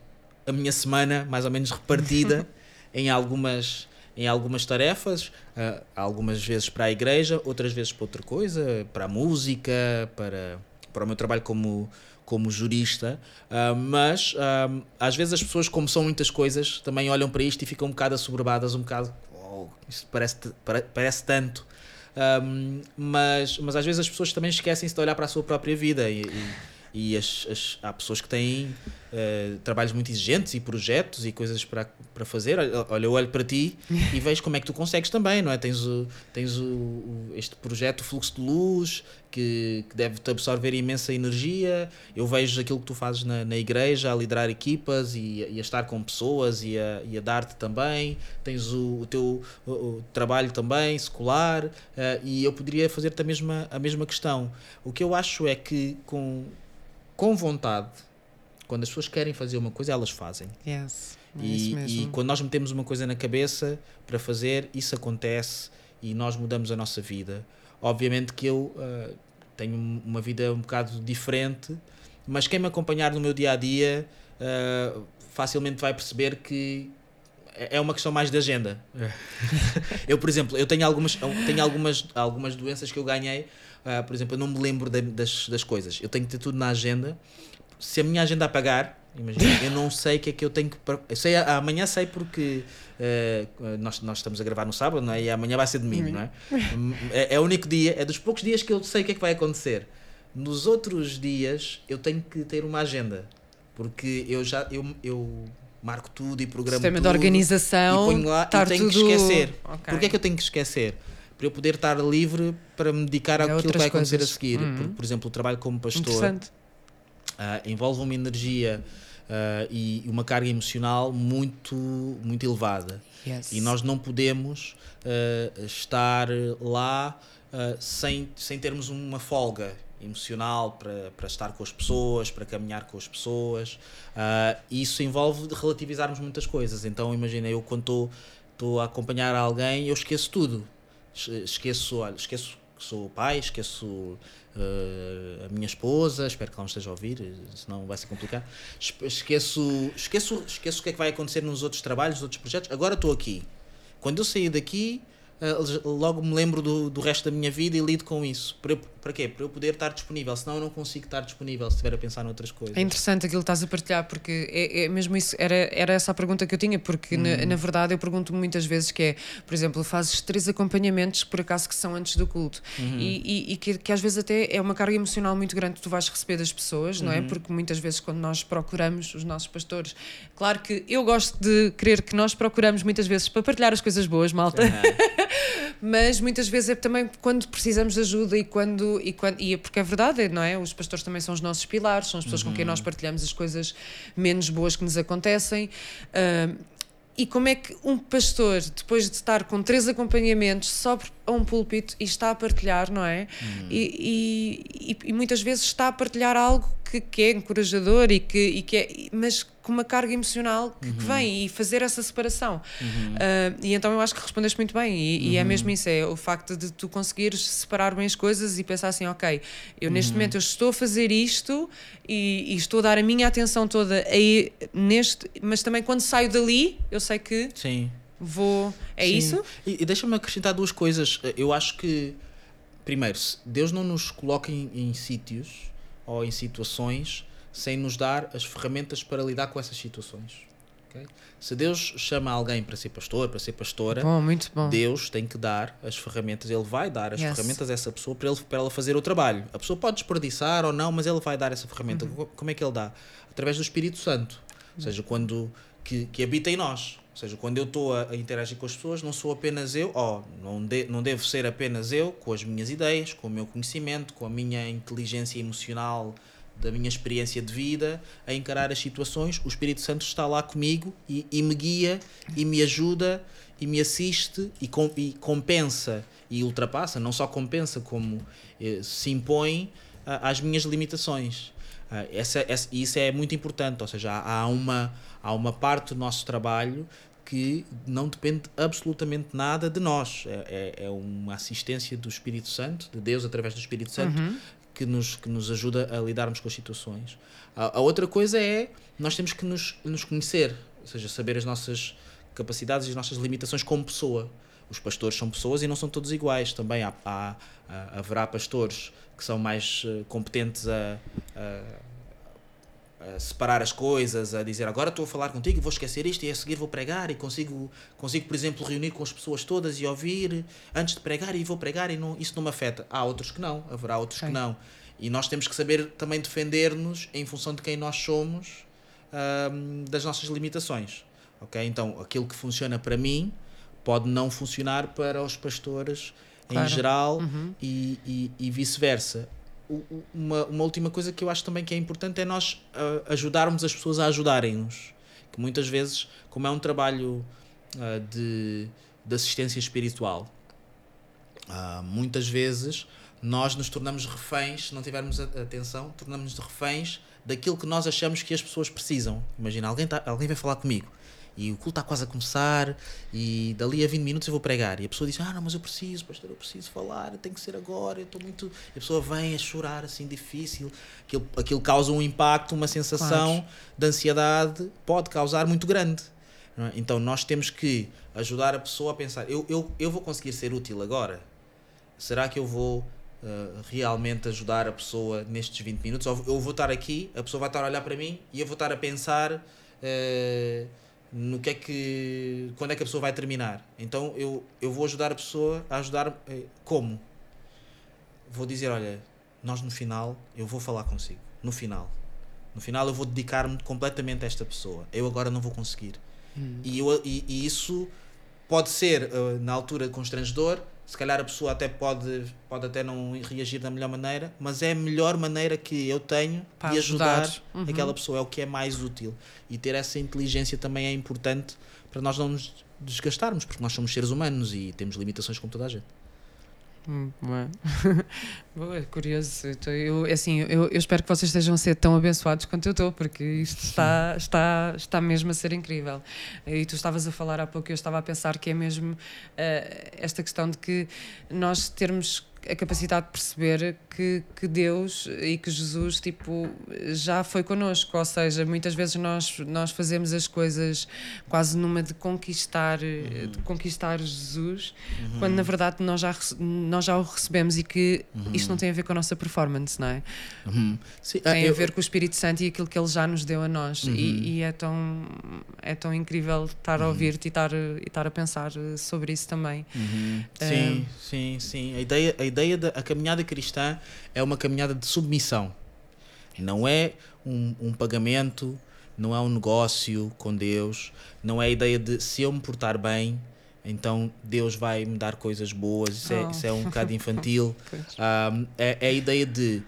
Speaker 2: a minha semana mais ou menos repartida em algumas em algumas tarefas, ah, algumas vezes para a igreja, outras vezes para outra coisa, para a música, para, para o meu trabalho como, como jurista, ah, mas ah, às vezes as pessoas, como são muitas coisas, também olham para isto e ficam um bocado assoberbadas, um bocado, oh, isto parece, pare- parece tanto. Um, mas, mas às vezes as pessoas também esquecem-se de olhar para a sua própria vida e, e- e as, as- há pessoas que têm eh, trabalhos muito exigentes e projetos e coisas para, para fazer. Olha, eu olho para ti e vejo como é que tu consegues também, não é? Tens, o, tens o, o- este projeto o Fluxo de Luz que, que deve-te absorver imensa energia. Eu vejo aquilo que tu fazes na, na igreja, a liderar equipas e, e a estar com pessoas e a, e a dar-te também. Tens o, o teu o- trabalho também, secular, eh, e eu poderia fazer-te a mesma, a mesma questão. O que eu acho é que com, com vontade, quando as pessoas querem fazer uma coisa, elas fazem.
Speaker 1: Yes. É isso
Speaker 2: E, e quando nós metemos uma coisa na cabeça para fazer, isso acontece e nós mudamos a nossa vida. Obviamente que eu ah, tenho uma vida um bocado diferente, mas quem me acompanhar no meu dia a dia ah, facilmente vai perceber que é é uma questão mais de agenda. eu, por exemplo, eu tenho algumas, tenho algumas, algumas doenças que eu ganhei. Ah, por exemplo, eu não me lembro da- das, das coisas. Eu tenho que ter tudo na agenda. Se a minha agenda apagar, imagina, eu não sei o que é que eu tenho que. Eu sei, amanhã sei porque eh, nós, nós estamos a gravar no sábado, não é? E amanhã vai ser domingo, não é? é? É o único dia, é dos poucos dias que eu sei o que é que vai acontecer. Nos outros dias, eu tenho que ter uma agenda. Porque eu já eu, eu marco tudo e programo
Speaker 1: Sistema
Speaker 2: tudo
Speaker 1: de organização.
Speaker 2: e ponho lá e tenho
Speaker 1: tudo...
Speaker 2: que esquecer.
Speaker 1: Ok.
Speaker 2: Porquê é que eu tenho que esquecer? Para eu poder estar livre para me dedicar
Speaker 1: A
Speaker 2: àquilo que vai acontecer
Speaker 1: coisas.
Speaker 2: a seguir.
Speaker 1: Uhum.
Speaker 2: Por, por exemplo, o trabalho como pastor ah, envolve uma energia ah, e uma carga emocional muito, muito elevada.
Speaker 1: Yes.
Speaker 2: E nós não podemos ah, estar lá sem, sem termos uma folga emocional para, para estar com as pessoas, para caminhar com as pessoas. Isso envolve relativizarmos muitas coisas. Então, imagina, eu quando estou a acompanhar alguém, eu esqueço tudo. Es- Esqueço, esqueço que sou pai, esqueço ah, a minha esposa, espero que ela não esteja a ouvir, senão vai ser complicado. Es- Esqueço, esqueço, esqueço o que é que vai acontecer nos outros trabalhos, nos outros projetos. Agora estou aqui. Quando eu sair daqui, logo me lembro do, do resto da minha vida e lido com isso. Para, eu- para quê? Para eu poder estar disponível, senão eu não consigo estar disponível se estiver a pensar noutras coisas.
Speaker 1: É interessante aquilo que estás a partilhar, porque é, é mesmo isso, era, era essa a pergunta que eu tinha, porque na, na verdade eu pergunto muitas vezes que é, por exemplo, fazes três acompanhamentos por acaso que são antes do culto e, e, e que, que às vezes até é uma carga emocional muito grande que tu vais receber das pessoas, não é? Porque muitas vezes quando nós procuramos os nossos pastores, claro que eu gosto de crer que nós procuramos muitas vezes para partilhar as coisas boas, malta, mas muitas vezes é também quando precisamos de ajuda e quando e quando e é porque é verdade não é? Os pastores também são os nossos pilares são as pessoas com quem nós partilhamos as coisas menos boas que nos acontecem. Ahm, e como é que um pastor depois de estar com três acompanhamentos só por a um púlpito e está a partilhar, não é?
Speaker 2: Uhum.
Speaker 1: E, e, e, muitas vezes está a partilhar algo que, que é encorajador e que, e que é, mas com uma carga emocional que,
Speaker 2: Uhum.
Speaker 1: que vem e fazer essa separação. Ah, e então eu acho que respondeste muito bem, e, e é
Speaker 2: Uhum.
Speaker 1: mesmo isso: é o facto de tu conseguires separar bem as coisas e pensar assim, ok, eu neste
Speaker 2: Uhum.
Speaker 1: momento eu estou a fazer isto e, e estou a dar a minha atenção toda aí neste, mas também quando saio dali, eu sei que
Speaker 2: Sim.
Speaker 1: Vou. É
Speaker 2: Sim.
Speaker 1: isso?
Speaker 2: E, e deixa-me acrescentar duas coisas. Eu acho que, primeiro, Deus não nos coloca em, em sítios ou em situações sem nos dar as ferramentas para lidar com essas situações. ok? Se Deus chama alguém para ser pastor, para ser pastora,
Speaker 1: Bom, muito bom.
Speaker 2: Deus tem que dar as ferramentas, Ele vai dar as
Speaker 1: Yes.
Speaker 2: ferramentas a essa pessoa para, ele, para ela fazer o trabalho. A pessoa pode desperdiçar ou não, mas Ele vai dar essa ferramenta.
Speaker 1: Uhum.
Speaker 2: Co- Como é que Ele dá? Através do Espírito Santo. Ou seja, quando que, que habita em nós. Ou seja, quando eu estou a, interagir com as pessoas, não sou apenas eu, oh, não, de, não devo ser apenas eu, com as minhas ideias, com o meu conhecimento, com a minha inteligência emocional, da minha experiência de vida, a encarar as situações. O Espírito Santo está lá comigo e, e me guia e me ajuda e me assiste e, com, e compensa e ultrapassa, não só compensa, como eh, se impõe às minhas limitações. Ah, essa, essa, isso é muito importante, ou seja, há, há uma, há uma parte do nosso trabalho que não depende absolutamente nada de nós. É, é, é uma assistência do Espírito Santo, de Deus através do Espírito Santo, que, nos, que nos ajuda a lidarmos com as situações. A, a outra coisa é nós temos que nos, nos conhecer, ou seja, saber as nossas capacidades e as nossas limitações como pessoa. Os pastores são pessoas e não são todos iguais. Também há, há, há- haverá pastores que são mais eh, competentes a, a- a separar as coisas, a dizer agora estou a falar contigo, vou esquecer isto e a seguir vou pregar e consigo, consigo por exemplo, reunir com as pessoas todas e ouvir antes de pregar e vou pregar e não, isso não me afeta. Há outros que não, haverá outros que não. E nós temos que saber também defender-nos em função de quem nós somos, ahm, das nossas limitações. Ok? Então, aquilo que funciona para mim pode não funcionar para os pastores
Speaker 1: Claro.
Speaker 2: em geral e, e, e vice-versa. Uma, uma última coisa que eu acho também que é importante é nós ah, ajudarmos as pessoas a ajudarem-nos. Que muitas vezes, como é um trabalho ah, de, de assistência espiritual, ah, muitas vezes nós nos tornamos reféns, se não tivermos atenção, tornamos-nos reféns daquilo que nós achamos que as pessoas precisam. Imagina, alguém, tá, alguém vai falar comigo e o culto está quase a começar e dali a 20 minutos eu vou pregar e a pessoa diz, ah não, mas eu preciso, pastor, eu preciso falar, tem que ser agora, eu estou muito... E a pessoa vem a chorar assim, difícil, aquilo, aquilo causa um impacto, uma sensação
Speaker 1: Claro.
Speaker 2: de ansiedade, pode causar muito grande. é? Então nós temos que ajudar a pessoa a pensar, eu, eu, eu vou conseguir ser útil agora? Será que eu vou uh, realmente ajudar a pessoa nestes 20 minutos? Ou eu vou estar aqui, a pessoa vai estar a olhar para mim e eu vou estar a pensar uh, no que é que. quando é que a pessoa vai terminar. Então eu, eu vou ajudar a pessoa a ajudar. eh, como? Vou dizer: olha, nós no final, eu vou falar consigo. No final. No final eu vou dedicar-me completamente a esta pessoa. Eu agora não vou conseguir. E, eu, e, e isso pode ser uh, na altura constrangedor, se calhar a pessoa até pode, pode até não reagir da melhor maneira, mas é a melhor maneira que eu tenho
Speaker 1: Para
Speaker 2: de ajudar,
Speaker 1: ajudar. Uhum.
Speaker 2: aquela pessoa, é o que é mais útil. E ter essa inteligência também é importante para nós não nos desgastarmos, porque nós somos seres humanos e temos limitações como toda a gente.
Speaker 1: Hum, Boa. Boa, curioso. Então, Eu, assim, eu, eu espero que vocês estejam a ser tão abençoados quanto eu estou, porque isto está, está, está mesmo a ser incrível. E tu estavas a falar há pouco, eu estava a pensar que é mesmo eh, esta questão de que nós termos a capacidade de perceber que, que Deus e que Jesus tipo, já foi connosco, ou seja, muitas vezes nós, nós fazemos as coisas quase numa de conquistar, eh, de conquistar Jesus, quando na verdade nós já, nós já o recebemos e que isto não tem a ver com a nossa performance, não é?
Speaker 2: Sim, ah,
Speaker 1: Tem a
Speaker 2: eu-
Speaker 1: ver com o Espírito Santo e aquilo que ele já nos deu a nós. E, e é, tão, é tão incrível estar a ouvir-te e estar, e estar a pensar eh, sobre isso também.
Speaker 2: Sim, sim, sim. A ideia, a ideia da a caminhada cristã é uma caminhada de submissão. Não é um, um pagamento, não é um negócio com Deus, não é a ideia de se eu me portar bem, então Deus vai me dar coisas boas. Isso, é,
Speaker 1: Oh.
Speaker 2: isso é um bocado infantil. Um, é, é a ideia de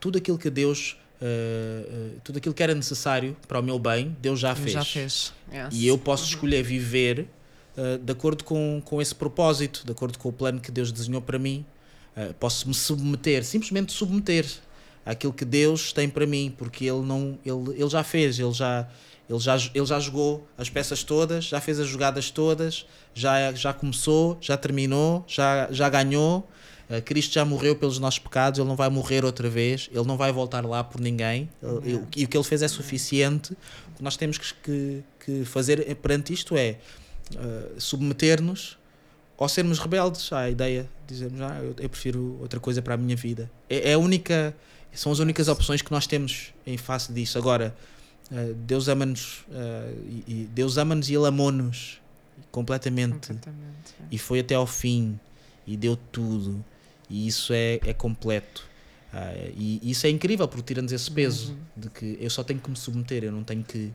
Speaker 2: tudo aquilo que Deus, uh, uh, tudo aquilo que era necessário para o meu bem, Deus já fez.
Speaker 1: Já fez. Yes.
Speaker 2: E eu posso escolher viver uh, de acordo com, com esse propósito, de acordo com o plano que Deus desenhou para mim. Uh, posso me submeter, simplesmente submeter àquilo que Deus tem para mim, porque Ele, não, ele, ele já fez, ele já, ele, já, ele já jogou as peças todas, já fez as jogadas todas, já, já começou, já terminou, já, já ganhou. Uh, Cristo já morreu pelos nossos pecados, Ele não vai morrer outra vez, Ele não vai voltar lá por ninguém. E o que Ele fez é suficiente. O que nós temos que, que fazer perante isto é uh, submeter-nos ou sermos rebeldes à ideia, dizermos, ah, eu, eu, prefiro outra coisa para a minha vida. É, é, a única, são as únicas opções que nós temos em face disso. Agora, uh, Deus ama-nos uh, e, e, Deus ama-nos e Ele amou-nos completamente, completamente é. e foi até ao fim e deu tudo e isso é, é completo. Uh, e, isso é incrível porque tira-nos esse peso uhum. de que eu só tenho que me submeter, eu não tenho que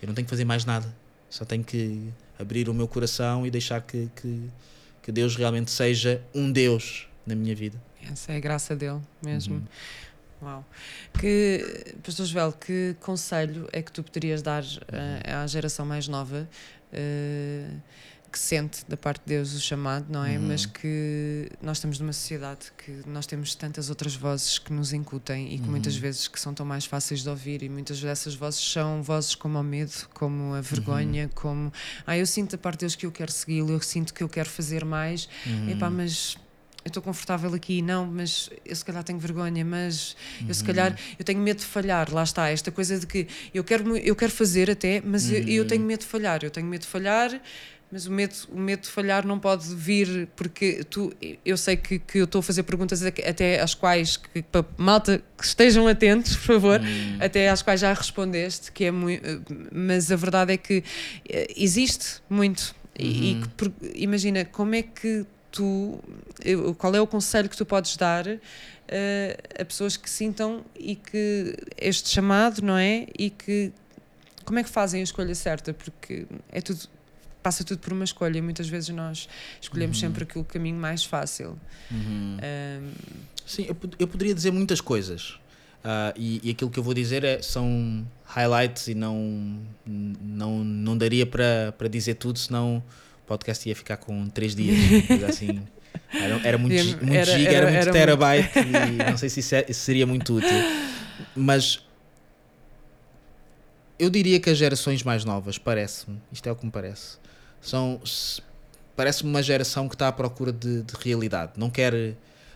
Speaker 2: eu não tenho que fazer mais nada, só tenho que abrir o meu coração e deixar que, que, que Deus realmente seja um Deus na minha vida.
Speaker 1: Essa é a graça dele mesmo. Uhum. Uau. Que, Pastor Joel, que conselho é que tu poderias dar uh, à geração mais nova? Uh, que sente da parte de Deus o chamado, não é? Uhum. Mas que nós estamos numa sociedade que nós temos tantas outras vozes que nos incutem e que uhum. muitas vezes que são tão mais fáceis de ouvir e muitas dessas vozes são vozes como o medo, como a vergonha, uhum. como ah, eu sinto da parte de Deus que eu quero segui-lo, eu sinto que eu quero fazer mais, uhum. epá, mas eu estou confortável aqui, não, mas eu se calhar tenho vergonha, mas eu se calhar uhum. eu tenho medo de falhar, lá está, esta coisa de que eu quero, eu quero fazer até, mas eu, eu, tenho uhum. medo de falhar, eu tenho medo de falhar, mas o medo, o medo de falhar não pode vir porque tu, eu sei que, que eu estou a fazer perguntas até às quais, que, para malta, que estejam atentos, por favor, hum. até às quais já respondeste, que é muito, mas a verdade é que eh, existe muito. Uhum. E, que, imagina, como é que tu, qual é o conselho que tu podes dar uh, a pessoas que sintam e que este chamado, não é? E que como é que fazem a escolha certa? Porque é tudo passa tudo por uma escolha e muitas vezes nós escolhemos uhum. sempre aquele caminho mais fácil.
Speaker 2: Uhum. Um, Sim, eu, eu poderia dizer muitas coisas. Uh, e, e, aquilo que eu vou dizer é, são highlights e não, não, não daria para, dizer tudo, senão o podcast ia ficar com três dias. assim, era, era muito, muito era, giga, era, era muito era terabyte muito... e não sei se isso, é, isso seria muito útil. Mas eu diria que as gerações mais novas, parece-me, isto é o que me parece, são parece-me uma geração que está à procura de, de realidade. Não quer,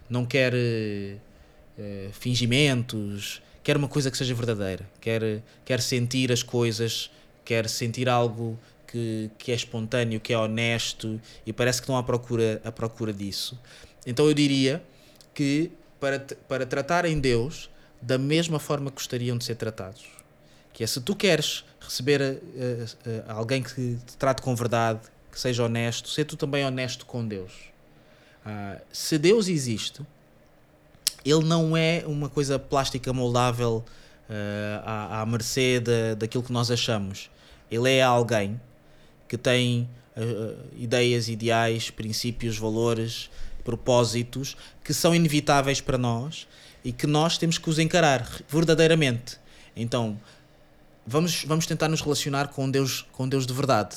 Speaker 2: não quer uh, fingimentos, quer uma coisa que seja verdadeira. Quer, quer sentir as coisas, quer sentir algo que, que é espontâneo, que é honesto e parece que estão à procura, à procura disso. Então eu diria que para, para tratarem Deus da mesma forma que gostariam de ser tratados. Que é se tu queres receber uh, uh, alguém que te trate com verdade, que seja honesto, ser tu também honesto com Deus. Uh, se Deus existe, Ele não é uma coisa plástica moldável à, à mercê de, daquilo que nós achamos. Ele é alguém que tem ideias, ideais, princípios, valores, propósitos que são inevitáveis para nós e que nós temos que os encarar verdadeiramente. Então, vamos, vamos tentar nos relacionar com Deus, com Deus de verdade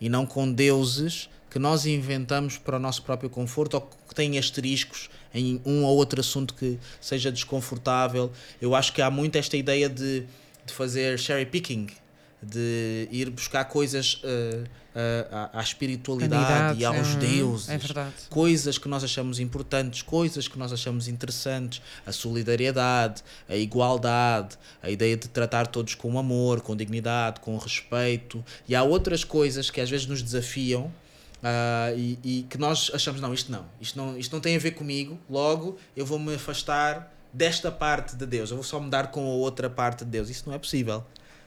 Speaker 2: e não com deuses que nós inventamos para o nosso próprio conforto ou que têm asteriscos em um ou outro assunto que seja desconfortável. Eu acho que há muito esta ideia de, de fazer cherry picking, de ir buscar coisas uh, uh, à, espiritualidade e aos é, deuses,
Speaker 1: é
Speaker 2: coisas que nós achamos importantes, coisas que nós achamos interessantes, a solidariedade, a igualdade, a ideia de tratar todos com amor, com dignidade, com respeito, e há outras coisas que às vezes nos desafiam. Uh, e, e, que nós achamos, não, isto não, isto não, isto não tem a ver comigo, logo eu vou me afastar desta parte de Deus, eu vou só mudar com a outra parte de Deus. Isso não é possível.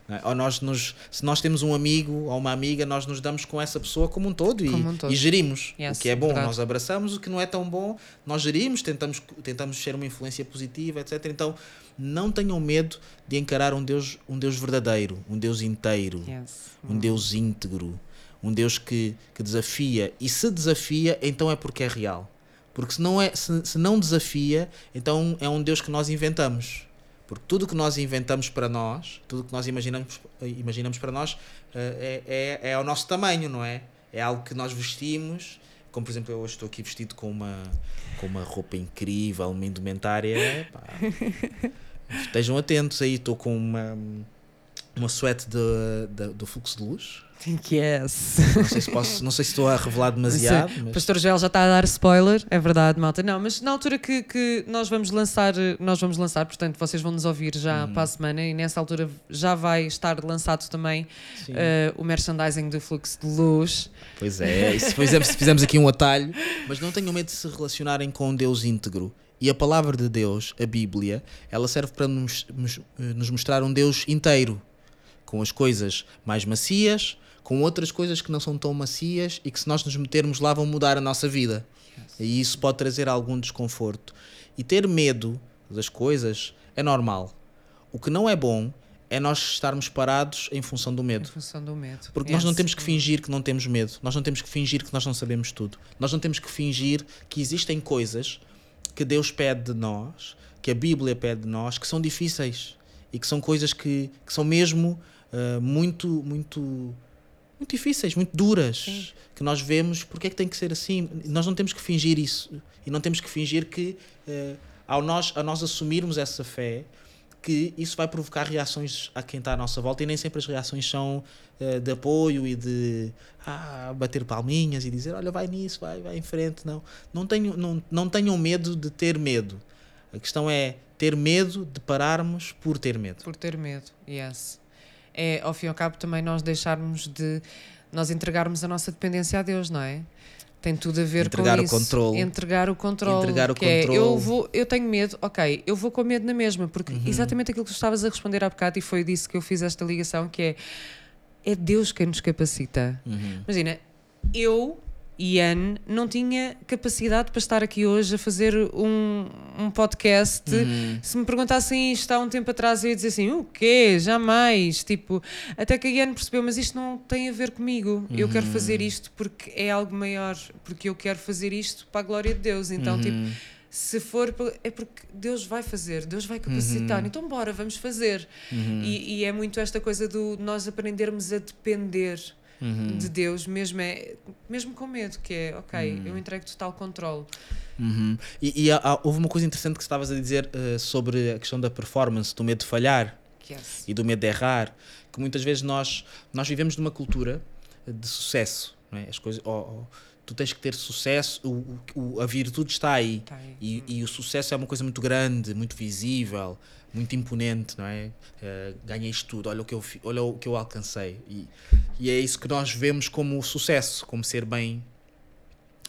Speaker 2: É? Ou nós nos, se nós temos um amigo ou uma amiga, nós nos damos com essa pessoa como um todo, e, um todo. e, gerimos. Yes, o que é bom, verdade. nós abraçamos, o que não é tão bom, nós gerimos, tentamos, tentamos ser uma influência positiva, etc. Então não tenham medo de encarar um Deus, um Deus verdadeiro, um Deus inteiro, yes. um Deus íntegro, um Deus que, que desafia. E se desafia, então é porque é real. Porque se não, é, se, se não desafia, então é um Deus que nós inventamos. Porque tudo que nós inventamos para nós, tudo que nós imaginamos, imaginamos para nós, eh, é, é, é ao nosso tamanho, não é? é algo que nós vestimos. Como por exemplo, eu hoje estou aqui vestido com uma, com uma roupa incrível, uma indumentária. Pá. Estejam atentos aí, estou com uma, uma suéte de, de, do fluxo de luz.
Speaker 1: Yes.
Speaker 2: Não sei se posso, não sei se estou a revelar demasiado.
Speaker 1: O
Speaker 2: Mas...
Speaker 1: Pastor Joel já está a dar spoiler, é verdade, malta. Não, mas na altura que, que nós vamos lançar, nós vamos lançar, portanto, vocês vão nos ouvir já
Speaker 2: Uhum.
Speaker 1: para a semana e nessa altura já vai estar lançado também eh, o merchandising do fluxo de luz.
Speaker 2: Pois é, e se fizemos, fizemos aqui um atalho, mas não tenham medo de se relacionarem com um Deus íntegro. E a palavra de Deus, a Bíblia, ela serve para nos, nos- nos mostrar um Deus inteiro, com as coisas mais macias, com outras coisas que não são tão macias e que se nós nos metermos lá vão mudar a nossa vida. E isso pode trazer algum desconforto. E ter medo das coisas é normal. O que não é bom é nós estarmos parados em função do
Speaker 1: Em
Speaker 2: medo.
Speaker 1: função do medo.
Speaker 2: Porque nós não
Speaker 1: Yes.
Speaker 2: temos que fingir que não temos medo. Nós não temos que fingir que nós não sabemos tudo. Nós não temos que fingir que existem coisas que Deus pede de nós, que a Bíblia pede de nós, que são difíceis e que são coisas que, que são mesmo ah, muito, muito, muito difíceis, muito duras,
Speaker 1: Sim.
Speaker 2: que nós vemos porque é que tem que ser assim. Nós não temos que fingir isso e não temos que fingir que ah, ao nós, a nós assumirmos essa fé que isso vai provocar reações a quem está à nossa volta e nem sempre as reações são eh, de apoio e de ah, bater palminhas e dizer olha vai nisso, vai, vai em frente não, não, tenho, não, não tenham medo de ter medo a questão é ter medo de pararmos por ter medo
Speaker 1: Por ter medo, yes. É, ao fim e ao cabo, também nós deixarmos de. Nós entregarmos a nossa dependência a Deus, não é? Tem tudo a ver
Speaker 2: Entregar
Speaker 1: com
Speaker 2: o
Speaker 1: isso.
Speaker 2: controle.
Speaker 1: Entregar o controle.
Speaker 2: Entregar o
Speaker 1: que é,
Speaker 2: controle.
Speaker 1: eu, vou, eu tenho medo, ok, eu vou com medo na mesma, porque
Speaker 2: Uhum.
Speaker 1: exatamente aquilo que tu estavas a responder há bocado, e foi disso que eu fiz esta ligação, que é é Deus quem nos capacita.
Speaker 2: Uhum.
Speaker 1: Imagina, eu, Ian, não tinha capacidade para estar aqui hoje a fazer um, um podcast.
Speaker 2: Uhum.
Speaker 1: Se me perguntassem isto há um tempo atrás, eu ia dizer assim: o quê? Jamais. Tipo, até que a Ian percebeu, mas isto não tem a ver comigo. Eu quero fazer isto porque é algo maior, porque eu quero fazer isto para a glória de Deus. Então, tipo,
Speaker 2: Uhum.
Speaker 1: se for, é porque Deus vai fazer, Deus vai capacitar. Então, bora, vamos fazer.
Speaker 2: Uhum.
Speaker 1: E, e é muito esta coisa do nós aprendermos a depender
Speaker 2: Uhum.
Speaker 1: de Deus, mesmo, é, mesmo com medo, que é, ok, eu entrego total controle.
Speaker 2: Uhum. E, e há- houve uma coisa interessante que estavas a dizer eh, sobre a questão da performance, do medo de falhar
Speaker 1: Yes.
Speaker 2: e do medo de errar, que muitas vezes nós, nós vivemos numa cultura de sucesso. É? As coisas, oh, oh, tu tens que ter sucesso, o, o- a virtude está aí.
Speaker 1: Tá aí.
Speaker 2: E, e o sucesso é uma coisa muito grande, muito visível, muito imponente, não é? Eh, ganhei isto tudo, olha o que eu, olha o que eu alcancei. E, e é isso que nós vemos como sucesso, como ser bem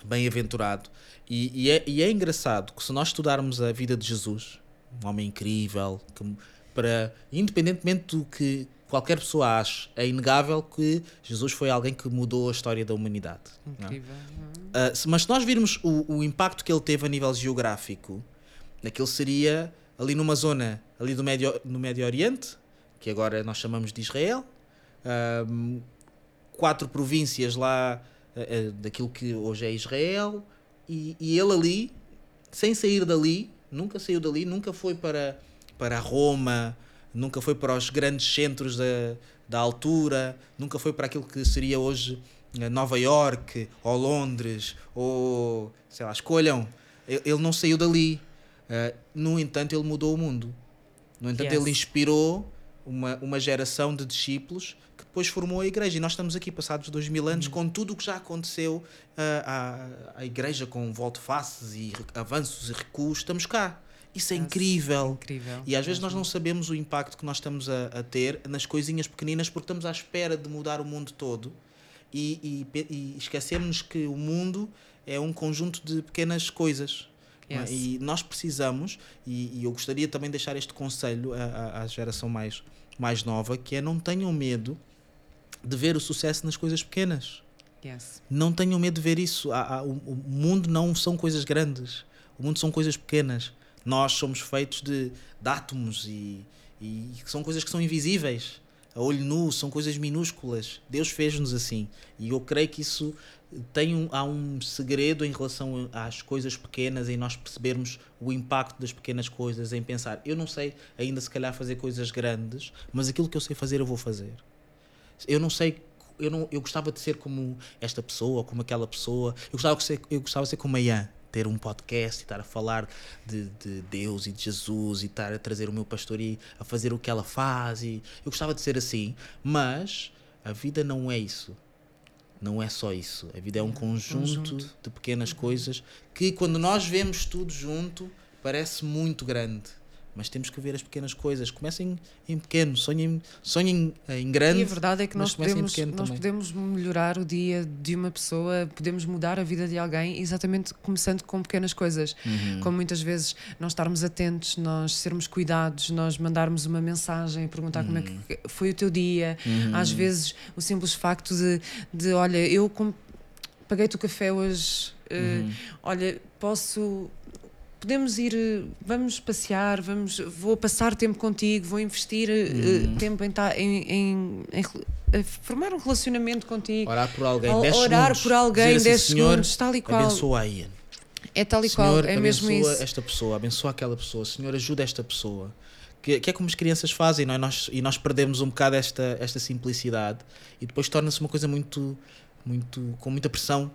Speaker 2: bem-aventurado. E, e, é, e é engraçado que se nós estudarmos a vida de Jesus, um homem incrível, que, para, independentemente do que qualquer pessoa ache, é inegável que Jesus foi alguém que mudou a história da humanidade. é?
Speaker 1: Incrível.
Speaker 2: Uh, se- mas se nós virmos o, o impacto que ele teve a nível geográfico, aquilo seria ali numa zona ali do Médio, no Médio Oriente, que agora nós chamamos de Israel, um, quatro províncias lá uh, daquilo que hoje é Israel, e, e ele ali, sem sair dali, nunca saiu dali, nunca foi para, para Roma, nunca foi para os grandes centros da, da altura, nunca foi para aquilo que seria hoje eh, Nova York ou Londres ou sei lá, escolham. Ele não saiu dali. Eh, no entanto, ele mudou o mundo. No entanto,
Speaker 1: Yes.
Speaker 2: ele inspirou uma, uma geração de discípulos que depois formou a igreja. E nós estamos aqui, passados dois mil anos, com tudo o que já aconteceu ah, à, à igreja, com volte-faces e avanços e recuos. Estamos cá. Isso é
Speaker 1: Yes.
Speaker 2: incrível.
Speaker 1: Incrível.
Speaker 2: E às vezes nós
Speaker 1: mesmo.
Speaker 2: não sabemos o impacto que nós estamos a, a ter nas coisinhas pequeninas porque estamos à espera de mudar o mundo todo e, e, e esquecemos que o mundo é um conjunto de pequenas coisas. É?
Speaker 1: Yes.
Speaker 2: E nós precisamos, e, e eu gostaria também de deixar este conselho à, à- à geração mais, mais nova, que é não tenham medo de ver o sucesso nas coisas pequenas.
Speaker 1: Yes.
Speaker 2: Não tenham medo de ver isso. Há- há- o, o mundo não são coisas grandes. O mundo são coisas pequenas. Nós somos feitos de, de átomos e, e são coisas que são invisíveis. A olho nu, são coisas minúsculas. Deus fez-nos assim. E eu creio que isso tem um, há um segredo em relação às coisas pequenas, em nós percebermos o impacto das pequenas coisas, em pensar, eu não sei ainda se calhar fazer coisas grandes, mas aquilo que eu sei fazer eu vou fazer. Eu não sei eu, não, eu gostava de ser como esta pessoa, como aquela pessoa. Eu gostava de ser, eu gostava de ser como a Ian, ter um podcast e estar a falar de, de Deus e de Jesus e estar a trazer o meu pastor e a fazer o que ela faz. E eu gostava de ser assim, mas a vida não é isso. Não é só isso. A vida é um conjunto,
Speaker 1: conjunto.
Speaker 2: de pequenas coisas que, quando nós vemos tudo junto, parece muito grande. Mas temos que ver as pequenas coisas. Comecem em pequeno, sonhem, sonhem eh, em grande.
Speaker 1: E a verdade é que nós podemos, nós podemos melhorar o dia de uma pessoa, podemos mudar a vida de alguém, exatamente começando com pequenas coisas.
Speaker 2: Uhum.
Speaker 1: Como muitas vezes nós estarmos atentos, nós sermos cuidados, nós mandarmos uma mensagem, perguntar como é
Speaker 2: Uhum.
Speaker 1: que foi o teu dia. Às vezes o simples facto de, de olha, eu paguei-te o café hoje,
Speaker 2: Uhum.
Speaker 1: olha, posso. Podemos ir, eh, vamos passear, vamos, vou passar tempo contigo, vou investir eh,
Speaker 2: Uhum.
Speaker 1: tempo em, em, em- em formar um relacionamento contigo.
Speaker 2: Orar por alguém,
Speaker 1: Al-
Speaker 2: 10
Speaker 1: orar
Speaker 2: segundos.
Speaker 1: por alguém,
Speaker 2: Dizer assim,
Speaker 1: 10
Speaker 2: Senhor,
Speaker 1: segundos, tal e qual.
Speaker 2: Abençoa a Ian.
Speaker 1: É tal e
Speaker 2: Senhor,
Speaker 1: qual, é mesmo
Speaker 2: abençoa
Speaker 1: isso.
Speaker 2: esta pessoa, abençoa aquela pessoa. Senhor, ajuda esta pessoa. Que, que é como as crianças fazem, não é? Nós, e nós perdemos um bocado esta, esta simplicidade e depois torna-se uma coisa muito, muito, com muita pressão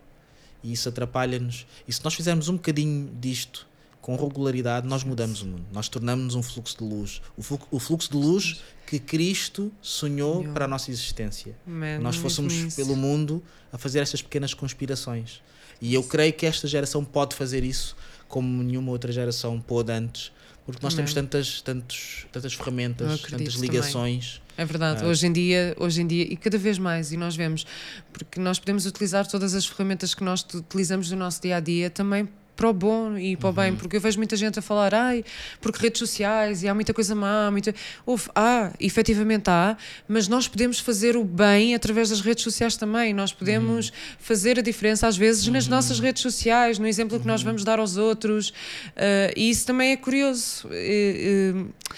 Speaker 2: e isso atrapalha-nos. E se nós fizermos um bocadinho disto com regularidade, nós mudamos o mundo. Nós tornamos-nos um fluxo de luz. O fluxo, o fluxo de luz que Cristo sonhou para a nossa existência
Speaker 1: Man,
Speaker 2: nós fôssemos pelo mundo a fazer estas pequenas conspirações. E eu creio que esta geração pode fazer isso como nenhuma outra geração pôde antes, porque nós temos tantas, tantos, tantas ferramentas, tantas
Speaker 1: também.
Speaker 2: ligações.
Speaker 1: É verdade,
Speaker 2: Ah.
Speaker 1: hoje em dia, hoje em dia, e cada vez mais, e nós vemos, porque nós podemos utilizar todas as ferramentas que nós utilizamos no nosso dia a dia também para o bom e para o
Speaker 2: Uhum.
Speaker 1: bem, porque eu vejo muita gente a falar, ai, porque redes sociais e há muita coisa má, muita. Houve, há, efetivamente há, mas nós podemos fazer o bem através das redes sociais também. Nós podemos
Speaker 2: Uhum.
Speaker 1: fazer a diferença, às vezes, nas nossas redes sociais, no exemplo que
Speaker 2: Uhum.
Speaker 1: nós vamos dar aos outros. Ah, e isso também é curioso. Eh, eh,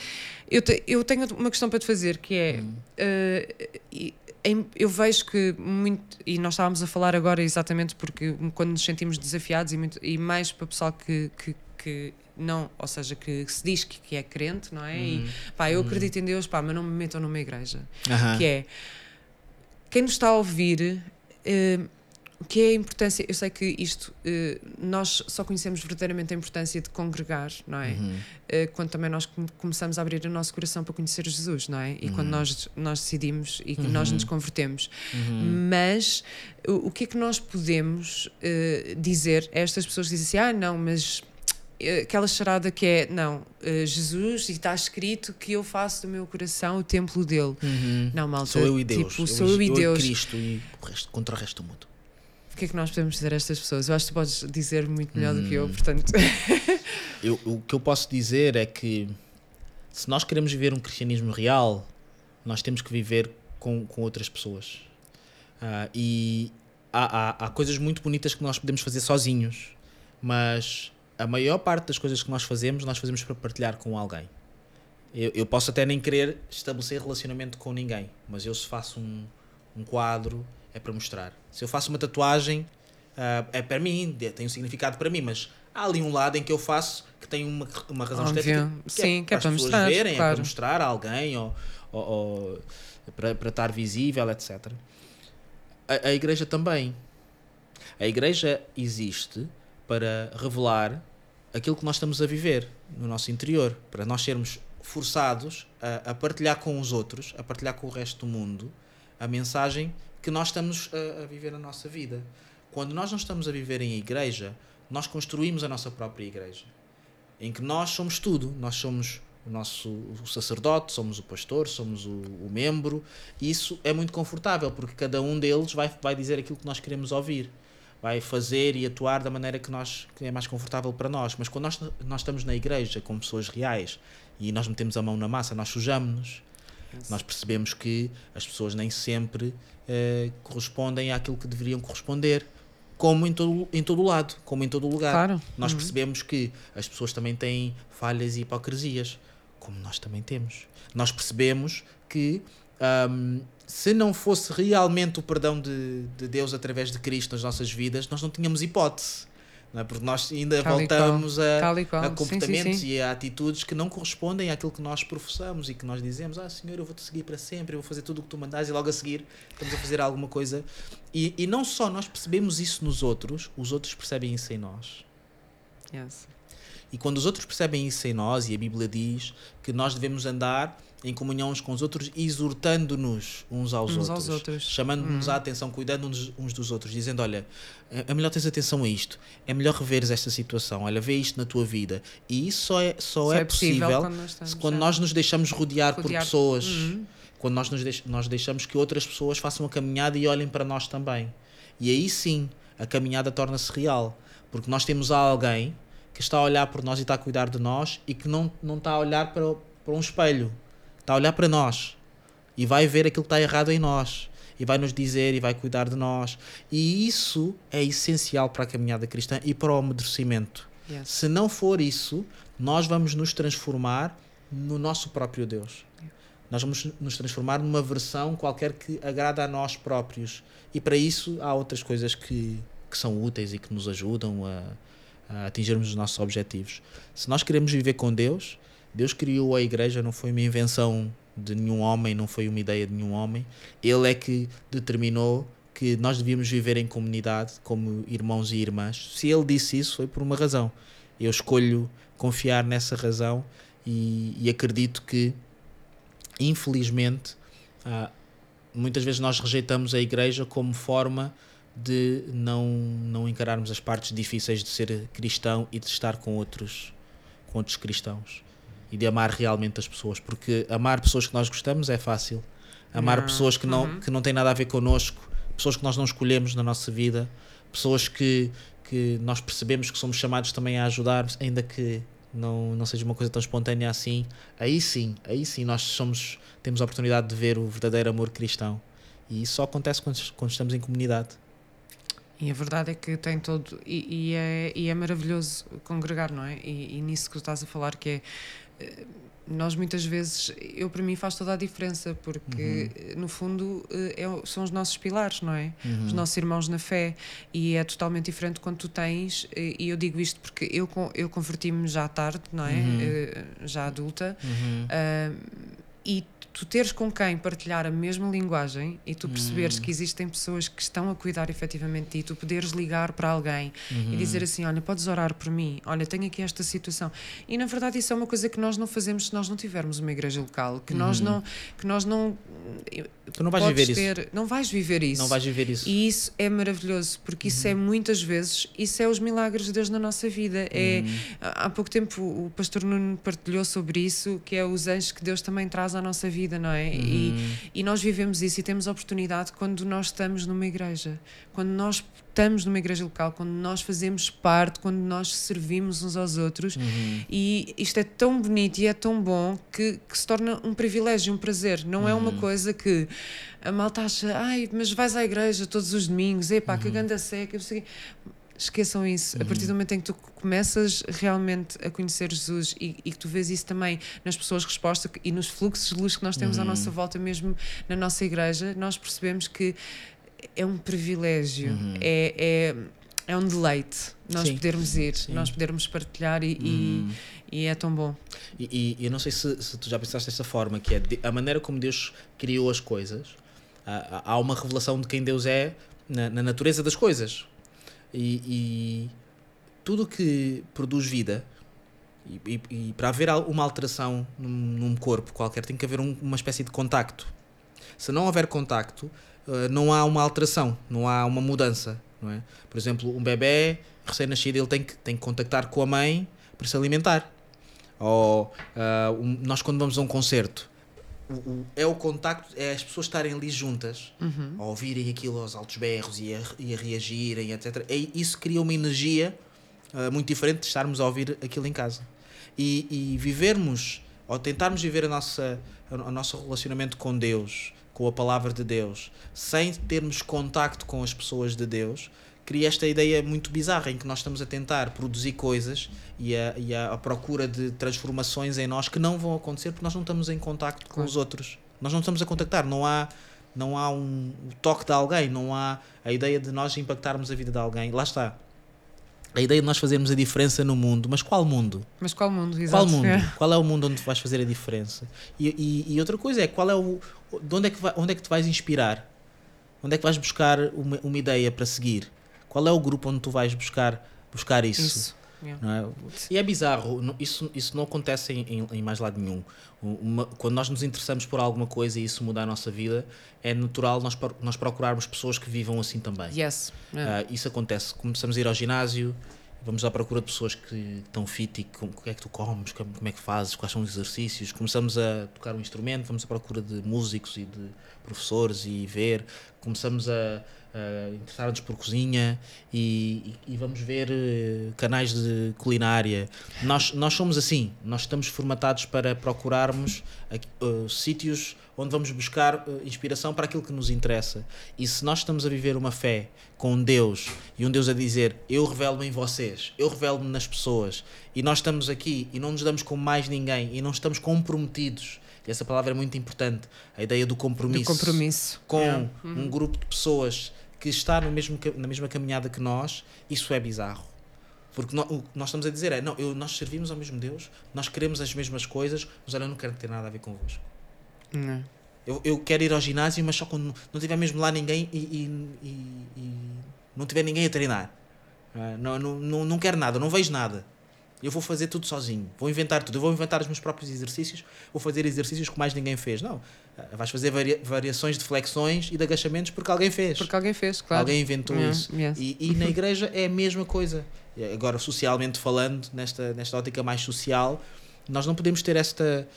Speaker 1: eu, te- eu tenho uma questão para te fazer que é. em- eu vejo que muito. E nós estávamos a falar agora exatamente porque quando nos sentimos desafiados e, muito, e mais para o pessoal que. que, que não, ou seja, que se diz que, que é crente, não é? E pá, eu acredito em Deus, pá, mas não me metam numa igreja.
Speaker 2: Aham.
Speaker 1: Que é quem nos está a ouvir, eh, o que é a importância? Eu sei que isto, eh, nós só conhecemos verdadeiramente a importância de congregar, não é?
Speaker 2: Uhum.
Speaker 1: Eh, quando também nós come- começamos a abrir o nosso coração para conhecer Jesus, não é? E quando
Speaker 2: Uhum.
Speaker 1: nós, nós decidimos e que nós nos convertemos.
Speaker 2: Uhum.
Speaker 1: Mas o, o que é que nós podemos eh, dizer a estas pessoas que dizem assim: ah, não, mas aquela charada que é: não, Jesus, e está escrito que eu faço do meu coração o templo dele.
Speaker 2: Uhum.
Speaker 1: Não, malta.
Speaker 2: Sou eu e Deus.
Speaker 1: Tipo, sou eu e
Speaker 2: eu
Speaker 1: Deus.
Speaker 2: Cristo e o resto, contra o resto do mundo.
Speaker 1: O que é que nós podemos dizer a estas pessoas? Eu acho que tu podes dizer muito melhor do que
Speaker 2: Hum.
Speaker 1: eu, portanto.
Speaker 2: Eu, o que eu posso dizer é que se nós queremos viver um cristianismo real, nós temos que viver com, com outras pessoas. Ah, e há, há, há coisas muito bonitas que nós podemos fazer sozinhos, mas a maior parte das coisas que nós fazemos, nós fazemos para partilhar com alguém. Eu, eu posso até nem querer estabelecer relacionamento com ninguém, mas eu se faço um, um quadro é para mostrar. Se eu faço uma tatuagem ah, é para mim, tem um significado para mim, mas há ali um lado em que eu faço que tem uma, uma razão
Speaker 1: Óbvio.
Speaker 2: estética
Speaker 1: Sim, que é
Speaker 2: as
Speaker 1: para
Speaker 2: pessoas
Speaker 1: mostrar,
Speaker 2: verem, é
Speaker 1: claro.
Speaker 2: para mostrar a alguém ou, ou- ou para, para estar visível, etc. A, a igreja também. A igreja existe para revelar aquilo que nós estamos a viver no nosso interior, para nós sermos forçados a, a partilhar com os outros, a partilhar com o resto do mundo, a mensagem que nós estamos a, a viver na nossa vida. Quando nós não estamos a viver em igreja, nós construímos a nossa própria igreja, em que nós somos tudo, nós somos o nosso o sacerdote, somos o pastor, somos o, o membro, e isso é muito confortável, porque cada um deles vai, vai dizer aquilo que nós queremos ouvir vai fazer e atuar da maneira que nós que é mais confortável para nós. Mas quando nós, nós estamos na igreja com pessoas reais e nós metemos a mão na massa, nós sujamos-nos. Nós percebemos que as pessoas nem sempre eh, correspondem àquilo que deveriam corresponder, como em todo, em todo o lado, como em todo o lugar.
Speaker 1: Claro.
Speaker 2: Nós
Speaker 1: Uhum.
Speaker 2: percebemos que as pessoas também têm falhas e hipocrisias, como nós também temos. Nós percebemos que ahm, se não fosse realmente o perdão de, de Deus através de Cristo nas nossas vidas, nós não tínhamos hipótese. Não é? Porque nós ainda
Speaker 1: Tal
Speaker 2: voltamos a, a
Speaker 1: Sim, sim,
Speaker 2: comportamentos
Speaker 1: sim.
Speaker 2: e a atitudes que não correspondem àquilo que nós professamos e que nós dizemos, ah Senhor, eu vou-te seguir para sempre, eu vou fazer tudo o que tu mandares e logo a seguir estamos a fazer alguma coisa. E, e não só nós percebemos isso nos outros, os outros percebem isso em nós.
Speaker 1: Yes.
Speaker 2: E quando os outros percebem isso em nós, e a Bíblia diz que nós devemos andar em comunhão uns com os outros, exortando-nos uns aos
Speaker 1: Uns
Speaker 2: outros,
Speaker 1: aos outros.
Speaker 2: chamando-nos
Speaker 1: Uhum.
Speaker 2: a atenção, cuidando uns, uns dos outros, dizendo: Olha, é é melhor teres atenção a isto, é melhor reveres esta situação, olha, vê isto na tua vida. E isso só é, só
Speaker 1: Só
Speaker 2: é, possível
Speaker 1: quando nós estamos
Speaker 2: quando
Speaker 1: já-
Speaker 2: nós nos deixamos rodear, por
Speaker 1: Rodear-
Speaker 2: pessoas,
Speaker 1: Uhum.
Speaker 2: quando nós, nos deix- nós deixamos que outras pessoas façam a caminhada e olhem para nós também. E aí sim, a caminhada torna-se real, porque nós temos alguém que está a olhar por nós e está a cuidar de nós e que não, não está a olhar para, para um espelho, está a olhar para nós e vai ver aquilo que está errado em nós e vai nos dizer e vai cuidar de nós. E isso é essencial para a caminhada cristã e para o amadurecimento.
Speaker 1: Yes.
Speaker 2: Se não for isso, nós vamos nos transformar no nosso próprio Deus. Nós vamos nos transformar numa versão qualquer que agrada a nós próprios. E para isso há outras coisas que, que são úteis e que nos ajudam a, a atingirmos os nossos objetivos. Se nós queremos viver com Deus, Deus criou a igreja, não foi uma invenção de nenhum homem, não foi uma ideia de nenhum homem. Ele é que determinou que nós devíamos viver em comunidade como irmãos e irmãs. Se ele disse isso, foi por uma razão. Eu escolho confiar nessa razão e, e acredito que, infelizmente, ah, muitas vezes nós rejeitamos a igreja como forma de não, não encararmos as partes difíceis de ser cristão e de estar com outros, com outros cristãos e de amar realmente as pessoas, porque amar pessoas que nós gostamos é fácil. Amar
Speaker 1: Não.
Speaker 2: pessoas que não,
Speaker 1: Uhum.
Speaker 2: que não têm nada a ver connosco, pessoas que nós não escolhemos na nossa vida, pessoas que, que nós percebemos que somos chamados também a ajudar, ainda que não, não seja uma coisa tão espontânea assim, aí sim, aí sim nós somos, temos a oportunidade de ver o verdadeiro amor cristão. E isso só acontece quando, quando estamos em comunidade.
Speaker 1: E a verdade é que tem todo. E, e é, e é maravilhoso congregar, não é? E, e nisso que tu estás a falar, que é. Eh, Nós muitas vezes, eu para mim faz toda a diferença, porque eh, no fundo eh, é- são os nossos pilares, não é? Os nossos irmãos na fé. E é totalmente diferente quando tu tens, eh, e eu digo isto porque eu, eu converti-me já tarde, não é?
Speaker 2: Uhum.
Speaker 1: Já adulta.
Speaker 2: Uhum.
Speaker 1: Ah, e tu teres com quem partilhar a mesma linguagem e tu perceberes
Speaker 2: Hum.
Speaker 1: que existem pessoas que estão a cuidar efetivamente de ti, tu poderes ligar para alguém
Speaker 2: Uhum.
Speaker 1: e dizer assim: Olha, podes orar por mim, olha, tenho aqui esta situação. E na verdade, isso é uma coisa que nós não fazemos se nós não tivermos uma igreja local, que nós não. Que nós não
Speaker 2: Tu não vais
Speaker 1: podes
Speaker 2: viver isso.
Speaker 1: ter- Não vais viver isso.
Speaker 2: Não vais viver isso.
Speaker 1: E isso é maravilhoso, porque isso é muitas vezes, isso é os milagres de Deus na nossa vida. É, há há pouco tempo o pastor Nuno partilhou sobre isso, que é os anjos que Deus também traz à nossa vida, não é? E, e nós vivemos isso e temos oportunidade quando nós estamos numa igreja, quando nós estamos numa igreja local, quando nós fazemos parte, quando nós servimos uns aos outros. E isto é tão bonito e é tão bom que, que se torna um privilégio, um prazer. Não é uma coisa que a malta acha, ai, mas vais à igreja todos os domingos, epá, que ganda seca, não sei o quê." Esqueçam isso. A partir do momento em que tu começas realmente a conhecer Jesus e, e que tu vês isso também nas pessoas resposta e nos fluxos de luz que nós temos à nossa volta, mesmo na nossa igreja, nós percebemos que é um privilégio, é, é, é um deleite nós
Speaker 2: Sim.
Speaker 1: podermos ir,
Speaker 2: Sim.
Speaker 1: nós podermos partilhar e, e- e é tão bom.
Speaker 2: E, e eu não sei se, se tu já pensaste dessa forma, que é de- a maneira como Deus criou as coisas. Há, há- uma revelação de quem Deus é na, na natureza das coisas. E, e tudo que produz vida, e, e- e para haver uma alteração num, num corpo qualquer, tem que haver um- uma espécie de contacto. Se não houver contacto, eh, não há uma alteração, não há uma mudança. Não é? Por exemplo, um bebê recém-nascido ele tem que, tem que contactar com a mãe para se alimentar. Ou ah, um- nós quando vamos a um concerto, o- o- é o contacto, é as pessoas estarem ali juntas, a ouvirem aquilo aos altos berros e a, e a reagirem, etc. É, isso cria uma energia ah, muito diferente de estarmos a ouvir aquilo em casa. E, e vivermos, ou tentarmos viver a nossa, a- o nosso relacionamento com Deus, com a palavra de Deus, sem termos contacto com as pessoas de Deus, cria esta ideia muito bizarra em que nós estamos a tentar produzir coisas e a, e a, a procura de transformações em nós que não vão acontecer porque nós não estamos em contacto com
Speaker 1: Claro.
Speaker 2: os outros. Nós não estamos a contactar, não há, não há um, o toque de alguém, não há a ideia de nós impactarmos a vida de alguém. Lá está. a ideia de nós fazermos a diferença no mundo, mas qual mundo?
Speaker 1: Mas qual mundo? Exato.
Speaker 2: Qual mundo?
Speaker 1: É.
Speaker 2: Qual é o mundo onde tu vais fazer a diferença? E, e, e, outra coisa é qual é o. De onde é, que vai, onde é que tu vais inspirar? Onde é que vais buscar uma, uma ideia para seguir? Qual é o grupo onde tu vais buscar, buscar isso?
Speaker 1: Isso.
Speaker 2: É? E é bizarro, isso, isso não acontece em, em, mais lado nenhum. Uma, quando nós nos interessamos por alguma coisa e isso muda a nossa vida, é natural nós, nós procurarmos pessoas que vivam assim também.
Speaker 1: Yes.
Speaker 2: Yeah. Uh, isso acontece. Começamos a ir ao ginásio, vamos à procura de pessoas que estão fit e como, o que é que tu comes, como é que fazes, quais são os exercícios. Começamos a tocar um instrumento, vamos à procura de músicos e de professores e ver. Começamos a uh, interessar-nos por cozinha e, e, e vamos ver uh, canais de culinária. Nós, nós somos assim, nós estamos formatados para procurarmos uh, sítios onde vamos buscar inspiração para aquilo que nos interessa. E se nós estamos a viver uma fé com Deus e um Deus a dizer eu revelo-me em vocês, eu revelo-me nas pessoas e nós estamos aqui e não nos damos com mais ninguém e não estamos comprometidos e essa palavra é muito importante, a ideia do compromisso,
Speaker 1: do compromisso.
Speaker 2: com é. um grupo de pessoas que está no mesmo, na mesma caminhada que nós, isso é bizarro. Porque nós, o que nós estamos a dizer é: não, eu, nós servimos ao mesmo Deus, nós queremos as mesmas coisas, mas olha, eu não quero ter nada a ver convosco.
Speaker 1: Não.
Speaker 2: Eu, eu quero ir ao ginásio, mas só quando não tiver mesmo lá ninguém e, e, e, e não tiver ninguém a treinar. Ah, não, não, não, não quero nada, não vejo nada. Eu vou fazer tudo sozinho, vou inventar tudo, eu vou inventar os meus próprios exercícios, vou fazer exercícios que mais ninguém fez. Não, ah, vais fazer varia variações de flexões e de agachamentos porque alguém fez.
Speaker 1: Porque alguém fez, claro.
Speaker 2: Alguém inventou yeah, isso.
Speaker 1: Yes.
Speaker 2: E, e na igreja é a mesma coisa. Agora, socialmente falando, nesta, nesta ótica mais social, nós não podemos ter esta,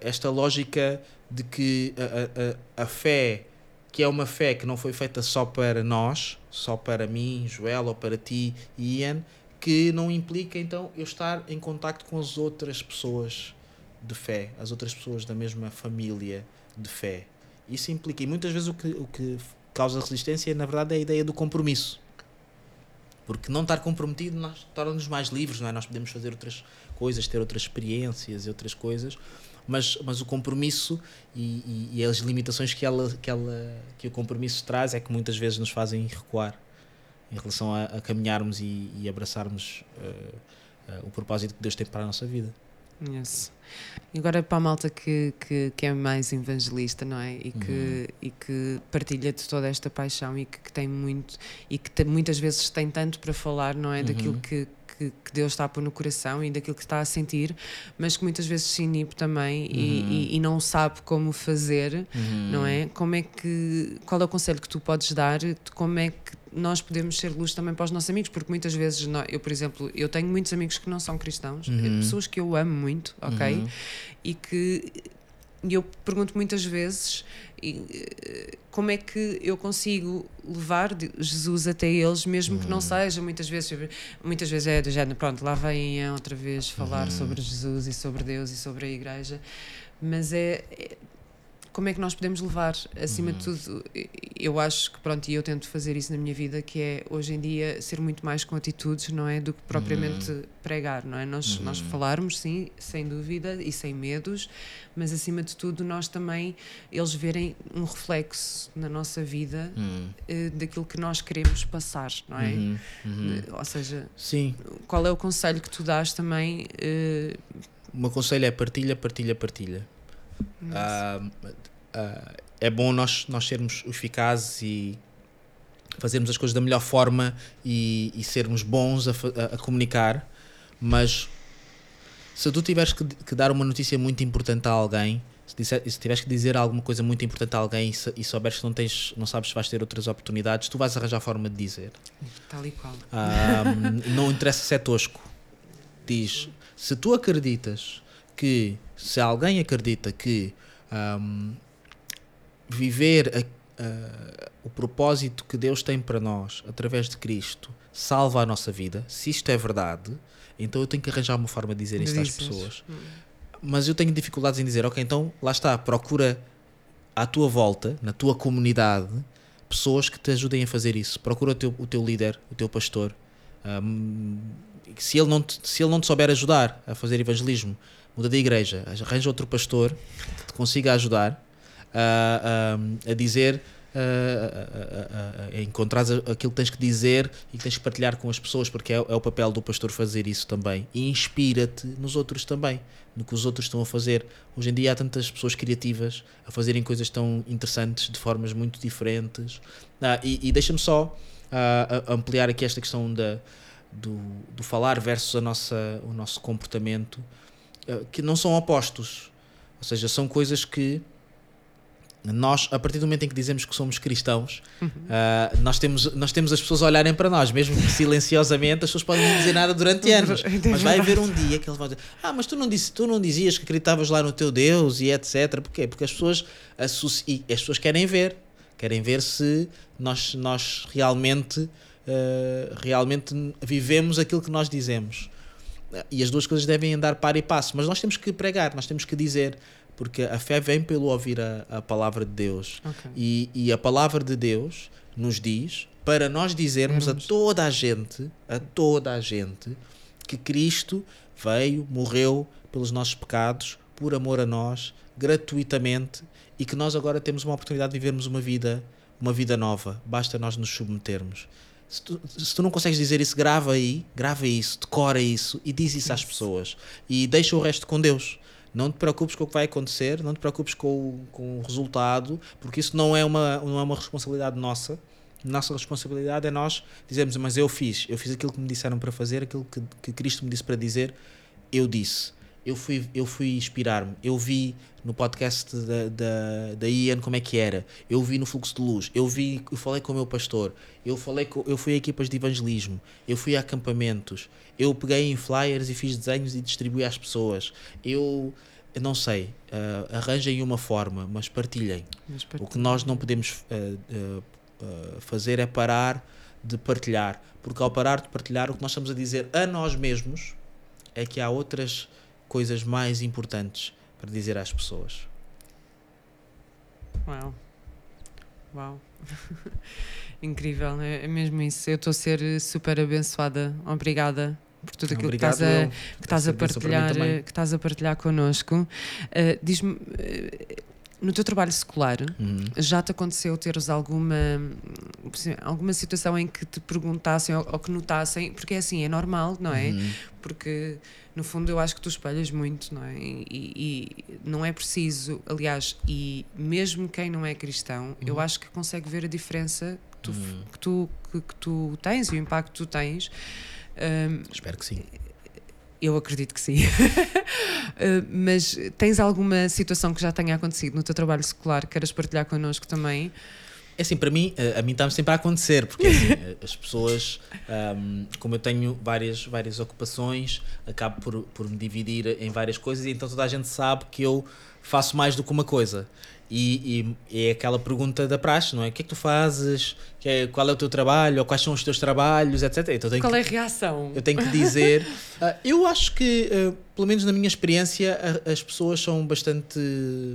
Speaker 2: esta lógica de que a, a, a fé, que é uma fé que não foi feita só para nós, só para mim, Joel, ou para ti, Ian, que não implica então eu estar em contacto com as outras pessoas de fé, as outras pessoas da mesma família de fé. Isso implica, e muitas vezes o que, o que causa resistência, na verdade, é a ideia do compromisso. Porque não estar comprometido torna-nos mais livres, não é? Nós podemos fazer outras coisas, ter outras experiências e outras coisas, mas, mas o compromisso e, e, e as limitações que, ela, que, ela, que o compromisso traz é que muitas vezes nos fazem recuar em relação a, a caminharmos e, e abraçarmos uh, uh, o propósito que Deus tem para a nossa vida.
Speaker 1: Yes. E agora para a malta que, que, que, é mais evangelista, não é? E que, uhum. e que partilha de toda esta paixão e que, que tem muito, e que te, muitas vezes tem tanto para falar, não é? Daquilo uhum. que, que, que, Deus está a pôr no coração e daquilo que está a sentir, mas que muitas vezes se inibe também uhum. e, e, e, não sabe como fazer,
Speaker 2: uhum.
Speaker 1: não é? Como é que, qual é o conselho que tu podes dar? Como é que nós podemos ser luz também para os nossos amigos, porque muitas vezes, eu, por exemplo, eu tenho muitos amigos que não são cristãos,
Speaker 2: uhum.
Speaker 1: pessoas que eu amo muito, ok?
Speaker 2: Uhum.
Speaker 1: E que e eu pergunto muitas vezes como é que eu consigo levar Jesus até eles, mesmo que não uhum. seja, muitas vezes, muitas vezes é do género, pronto, lá vem outra vez falar uhum. sobre Jesus e sobre Deus e sobre a igreja, mas é, é como é que nós podemos levar, acima uhum. de tudo, eu acho que, pronto, e eu tento fazer isso na minha vida, que é, hoje em dia, ser muito mais com atitudes, não é, do que propriamente uhum. pregar, não é? Nós, uhum. nós falarmos, sim, sem dúvida, e sem medos, mas, acima de tudo, nós também, eles verem um reflexo na nossa vida uh, daquilo que nós queremos passar, não é?
Speaker 2: Uhum. Uhum.
Speaker 1: ou seja,
Speaker 2: sim.
Speaker 1: qual é o conselho que tu dás também? Uh,
Speaker 2: o meu conselho é partilha, partilha, partilha. Uh, uh, é bom nós, nós sermos eficazes e fazermos as coisas da melhor forma e, e sermos bons a, a, a, comunicar, mas se tu tiveres que, que, dar uma notícia muito importante a alguém, se, disser, se tiveres que dizer alguma coisa muito importante a alguém e, e souberes que não, tens, não sabes se vais ter outras oportunidades, tu vais arranjar forma de dizer.
Speaker 1: Tal e qual.
Speaker 2: Uh, não interessa se é tosco. Diz, se tu acreditas que se alguém acredita que um, viver a, a, o propósito que Deus tem para nós através de Cristo salva a nossa vida, se isto é verdade, então eu tenho que arranjar uma forma de dizer isto às pessoas. Hum. Mas eu tenho dificuldades em dizer, ok, então lá está, procura à tua volta, na tua comunidade, pessoas que te ajudem a fazer isso. Procura o teu, o teu líder, o teu pastor. Um, se, ele não te, se ele não te souber ajudar a fazer evangelismo, muda de igreja, arranja outro pastor que te consiga ajudar a, a, a dizer a, a, a encontrar aquilo que tens que dizer e que tens que partilhar com as pessoas, porque é, é o papel do pastor fazer isso também. E inspira-te nos outros também, no que os outros estão a fazer. Hoje em dia há tantas pessoas criativas a fazerem coisas tão interessantes de formas muito diferentes. Ah, e, e deixa-me só ampliar aqui esta questão da, do, do falar versus a nossa, o nosso comportamento, que não são opostos. Ou seja, são coisas que nós, a partir do momento em que dizemos que somos cristãos, uhum. uh, nós, temos, nós temos as pessoas a olharem para nós, mesmo que silenciosamente, as pessoas podem não dizer nada durante anos. Mas vai haver um dia que eles vão dizer: Ah, mas tu não, disse, tu não dizias que acreditavas lá no teu Deus e etc. Porquê? Porque as pessoas, associ... as pessoas querem ver, querem ver se nós, nós realmente, uh, realmente vivemos aquilo que nós dizemos. E as duas coisas devem andar par e passo, mas nós temos que pregar, nós temos que dizer porque a fé vem pelo ouvir a, a palavra de Deus. Okay. E, e a palavra de Deus nos diz para nós dizermos a toda a gente, a toda a gente, que Cristo veio, morreu pelos nossos pecados, por amor a nós, gratuitamente, e que nós agora temos uma oportunidade de vivermos uma vida, uma vida nova. Basta nós nos submetermos. Se tu, se tu não consegues dizer isso, grava aí, grava isso, decora isso e diz isso às pessoas. E deixa o resto com Deus. Não te preocupes com o que vai acontecer, não te preocupes com o, com o resultado, porque isso não é, uma, não é uma responsabilidade nossa. Nossa responsabilidade é nós dizermos, mas eu fiz, eu fiz aquilo que me disseram para fazer, aquilo que, que Cristo me disse para dizer, eu disse eu fui, eu fui inspirar-me. Eu vi no podcast da, da, da Ian como é que era. Eu vi no Fluxo de Luz. Eu vi, eu falei com o meu pastor. Eu, falei com, eu fui a equipas de evangelismo. Eu fui a acampamentos. Eu peguei em flyers e fiz desenhos e distribuí às pessoas. Eu, eu não sei, uh, arranjem uma forma, mas partilhem. mas partilhem. O que nós não podemos uh, uh, fazer é parar de partilhar. Porque ao parar de partilhar, o que nós estamos a dizer a nós mesmos é que há outras coisas mais importantes para dizer às pessoas.
Speaker 1: Uau. Uau. Incrível, é, é mesmo isso. Eu estou a ser super abençoada. Obrigada por tudo aquilo Obrigado, que estás a, que estás a partilhar, que estás a partilhar connosco. Uh, Diz-me, uh, no teu trabalho secular, uhum. já te aconteceu teres alguma, alguma situação em que te perguntassem ou, ou que notassem, porque é assim, é normal, não é? Uhum. Porque no fundo eu acho que tu espelhas muito, não é? E, e não é preciso, aliás, e mesmo quem não é cristão, uhum. eu acho que consegue ver a diferença que tu, uhum. que, tu, que, que, tu tens e o impacto que tu tens.
Speaker 2: Um, Espero que sim.
Speaker 1: Eu acredito que sim. Eh, mas tens alguma situação que já tenha acontecido no teu trabalho secular que queiras partilhar connosco também?
Speaker 2: É assim, para mim, eh, a mim está sempre a acontecer, porque assim, eh, as pessoas, um, como eu tenho várias, várias ocupações, acabo por, por me dividir em várias coisas e então toda a gente sabe que eu faço mais do que uma coisa. E, e, é aquela pergunta da praxe, não é? O que é que tu fazes? Que é, qual é o teu trabalho? Ou quais são os teus trabalhos? Etc.
Speaker 1: Então, qual que, é a reação?
Speaker 2: Eu tenho que dizer. uh, eu acho que, uh, pelo menos na minha experiência, a, as pessoas são bastante,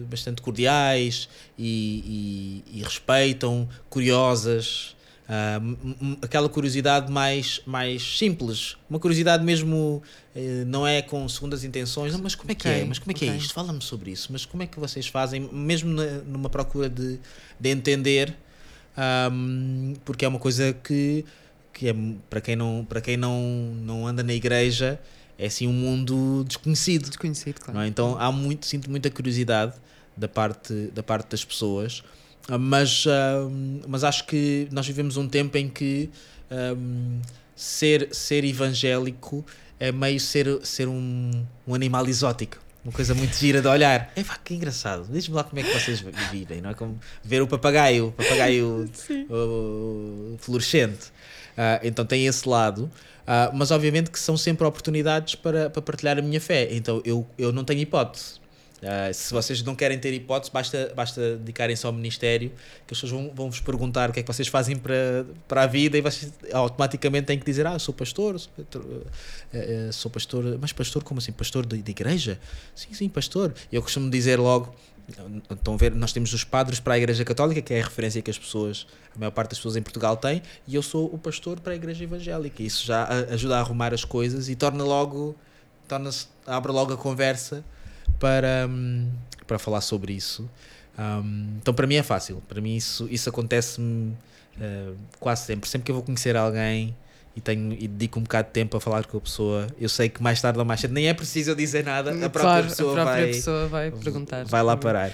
Speaker 2: bastante cordiais e, e, e respeitam, curiosas. Uh, aquela curiosidade mais, mais simples, uma curiosidade mesmo uh, não é com segundas intenções, não, mas como é que é? okay, é? Mas como é que é isto? Fala-me sobre isso, mas como é que vocês fazem, mesmo na, numa procura de, de entender, um, porque é uma coisa que, que é para quem, não, para quem não, não anda na igreja, é assim um mundo desconhecido.
Speaker 1: Desconhecido, claro.
Speaker 2: É? Então há muito, sinto muita curiosidade da parte, da parte das pessoas. Ah, mas, uh, mas acho que nós vivemos um tempo em que um, ser, ser evangélico é meio ser, ser um, um animal exótico. Uma coisa muito gira de olhar. É pá, que engraçado. Diz-me lá como é que vocês vivem, não é? Como ver o papagaio, o papagaio o, fluorescente. Uh, então tem esse lado. Uh, mas obviamente que são sempre oportunidades para, para partilhar a minha fé. Então eu, eu não tenho hipótese. Uh, se vocês não querem ter hipótese, basta, basta dedicarem-se ao Ministério, que as pessoas vão, vão vos perguntar o que é que vocês fazem para, para a vida e vocês automaticamente têm que dizer: Ah, sou pastor, sou pastor, uh, uh, sou pastor, mas pastor, como assim? Pastor de, de igreja? Sim, sim, pastor. E eu costumo dizer logo: Estão a ver, nós temos os padres para a Igreja Católica, que é a referência que as pessoas, a maior parte das pessoas em Portugal tem, e eu sou o pastor para a Igreja Evangélica. Isso já ajuda a arrumar as coisas e torna logo, torna abre logo a conversa para, hum, para falar sobre isso. Um, então para mim é fácil, para mim isso, isso acontece-me uh, quase sempre. Sempre que eu vou conhecer alguém e, tenho, e dedico um bocado de tempo a falar com a pessoa, eu sei que mais tarde ou mais cedo nem é preciso eu dizer nada, a própria,
Speaker 1: Claro,
Speaker 2: pessoa,
Speaker 1: a própria
Speaker 2: vai,
Speaker 1: pessoa vai perguntar.
Speaker 2: vai lá parar.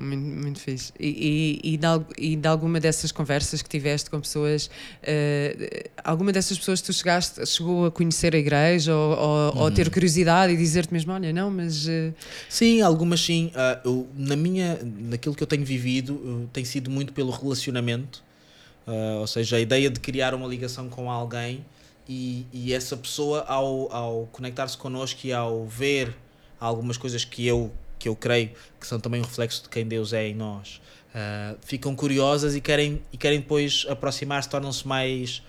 Speaker 1: Muito, muito fixe. E, e, e, de, e de alguma dessas conversas que tiveste com pessoas, eh, alguma dessas pessoas tu chegaste, chegou a conhecer a igreja ou, ou, ou a
Speaker 2: Uhum.
Speaker 1: ter curiosidade e dizer-te mesmo: olha, não, mas. eh,
Speaker 2: Sim, algumas sim. Ah, eu, na minha, naquilo que eu tenho vivido, eu- tem sido muito pelo relacionamento, Ah, ou seja, a ideia de criar uma ligação com alguém e, e essa pessoa, ao, ao conectar-se connosco e ao ver algumas coisas que eu, que eu creio que são também um reflexo de quem Deus é em nós, ah, ficam curiosas e querem, e querem depois aproximar-se, tornam-se mais.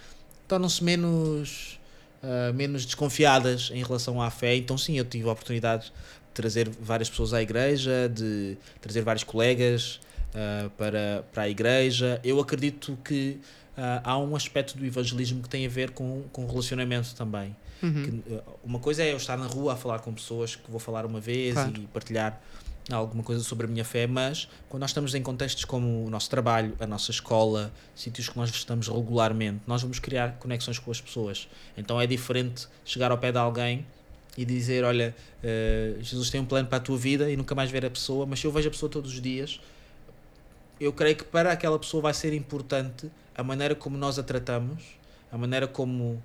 Speaker 2: tornam-se menos. ah, menos desconfiadas em relação à fé, então sim, eu tive a oportunidade de trazer várias pessoas à igreja, de trazer vários colegas ah, para, para a igreja. Eu acredito que há um aspecto do evangelismo que tem a ver com, com relacionamento também.
Speaker 1: Uhum.
Speaker 2: Que, ah, uma coisa é eu estar na rua a falar com pessoas que vou falar uma vez
Speaker 1: Claro.
Speaker 2: e partilhar alguma coisa sobre a minha fé, mas quando nós estamos em contextos como o nosso trabalho, a nossa escola, sítios que nós estamos regularmente, nós vamos criar conexões com as pessoas. Então é diferente chegar ao pé de alguém e dizer: Olha, eh, Jesus tem um plano para a tua vida e nunca mais ver a pessoa, mas se eu vejo a pessoa todos os dias, eu creio que para aquela pessoa vai ser importante a maneira como nós a tratamos, a maneira como,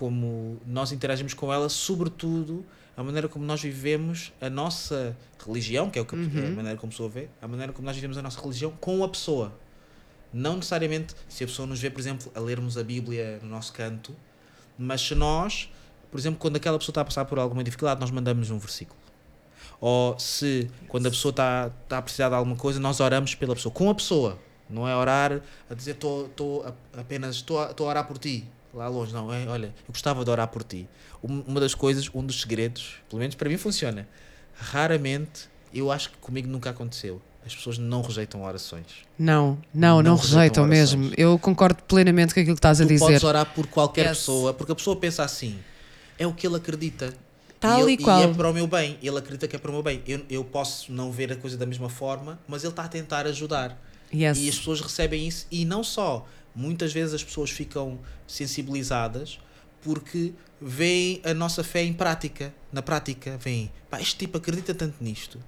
Speaker 2: como nós interagimos com ela, sobretudo a maneira como nós vivemos a nossa religião, que é o que a-
Speaker 1: Uhum.
Speaker 2: a maneira como a pessoa vê, a maneira como nós vivemos a nossa religião com a pessoa. Não necessariamente se a pessoa nos vê, por exemplo, a lermos a Bíblia no nosso canto, mas se nós, por exemplo, quando aquela pessoa está a passar por alguma dificuldade, nós mandamos um versículo. Ou se, quando a pessoa está, está a precisar de alguma coisa, nós oramos pela pessoa, com a pessoa. Não é orar a dizer estou apenas estou a, estou a orar por ti, lá longe. Não, é olha, eu gostava de orar por ti. Um- Uma das coisas, um dos segredos, pelo menos para mim funciona. Raramente, eu acho que comigo nunca aconteceu. As pessoas não rejeitam orações.
Speaker 1: Não, não, não,
Speaker 2: Não
Speaker 1: rejeitam
Speaker 2: rejeitam
Speaker 1: mesmo. Eu concordo plenamente com aquilo que estás a
Speaker 2: tu
Speaker 1: dizer.
Speaker 2: podes orar por qualquer
Speaker 1: Yes.
Speaker 2: pessoa, porque a pessoa pensa assim, é o que ele acredita.
Speaker 1: Tal
Speaker 2: e,
Speaker 1: e
Speaker 2: ele-
Speaker 1: qual.
Speaker 2: é para o meu bem, ele acredita que é para o meu bem. Eu, eu posso não ver a coisa da mesma forma, mas ele está a tentar ajudar.
Speaker 1: Yes.
Speaker 2: E as pessoas recebem isso, e não só. Muitas vezes as pessoas ficam sensibilizadas porque veem a nossa fé em prática. Na prática, veem, pá, este tipo acredita tanto nisto,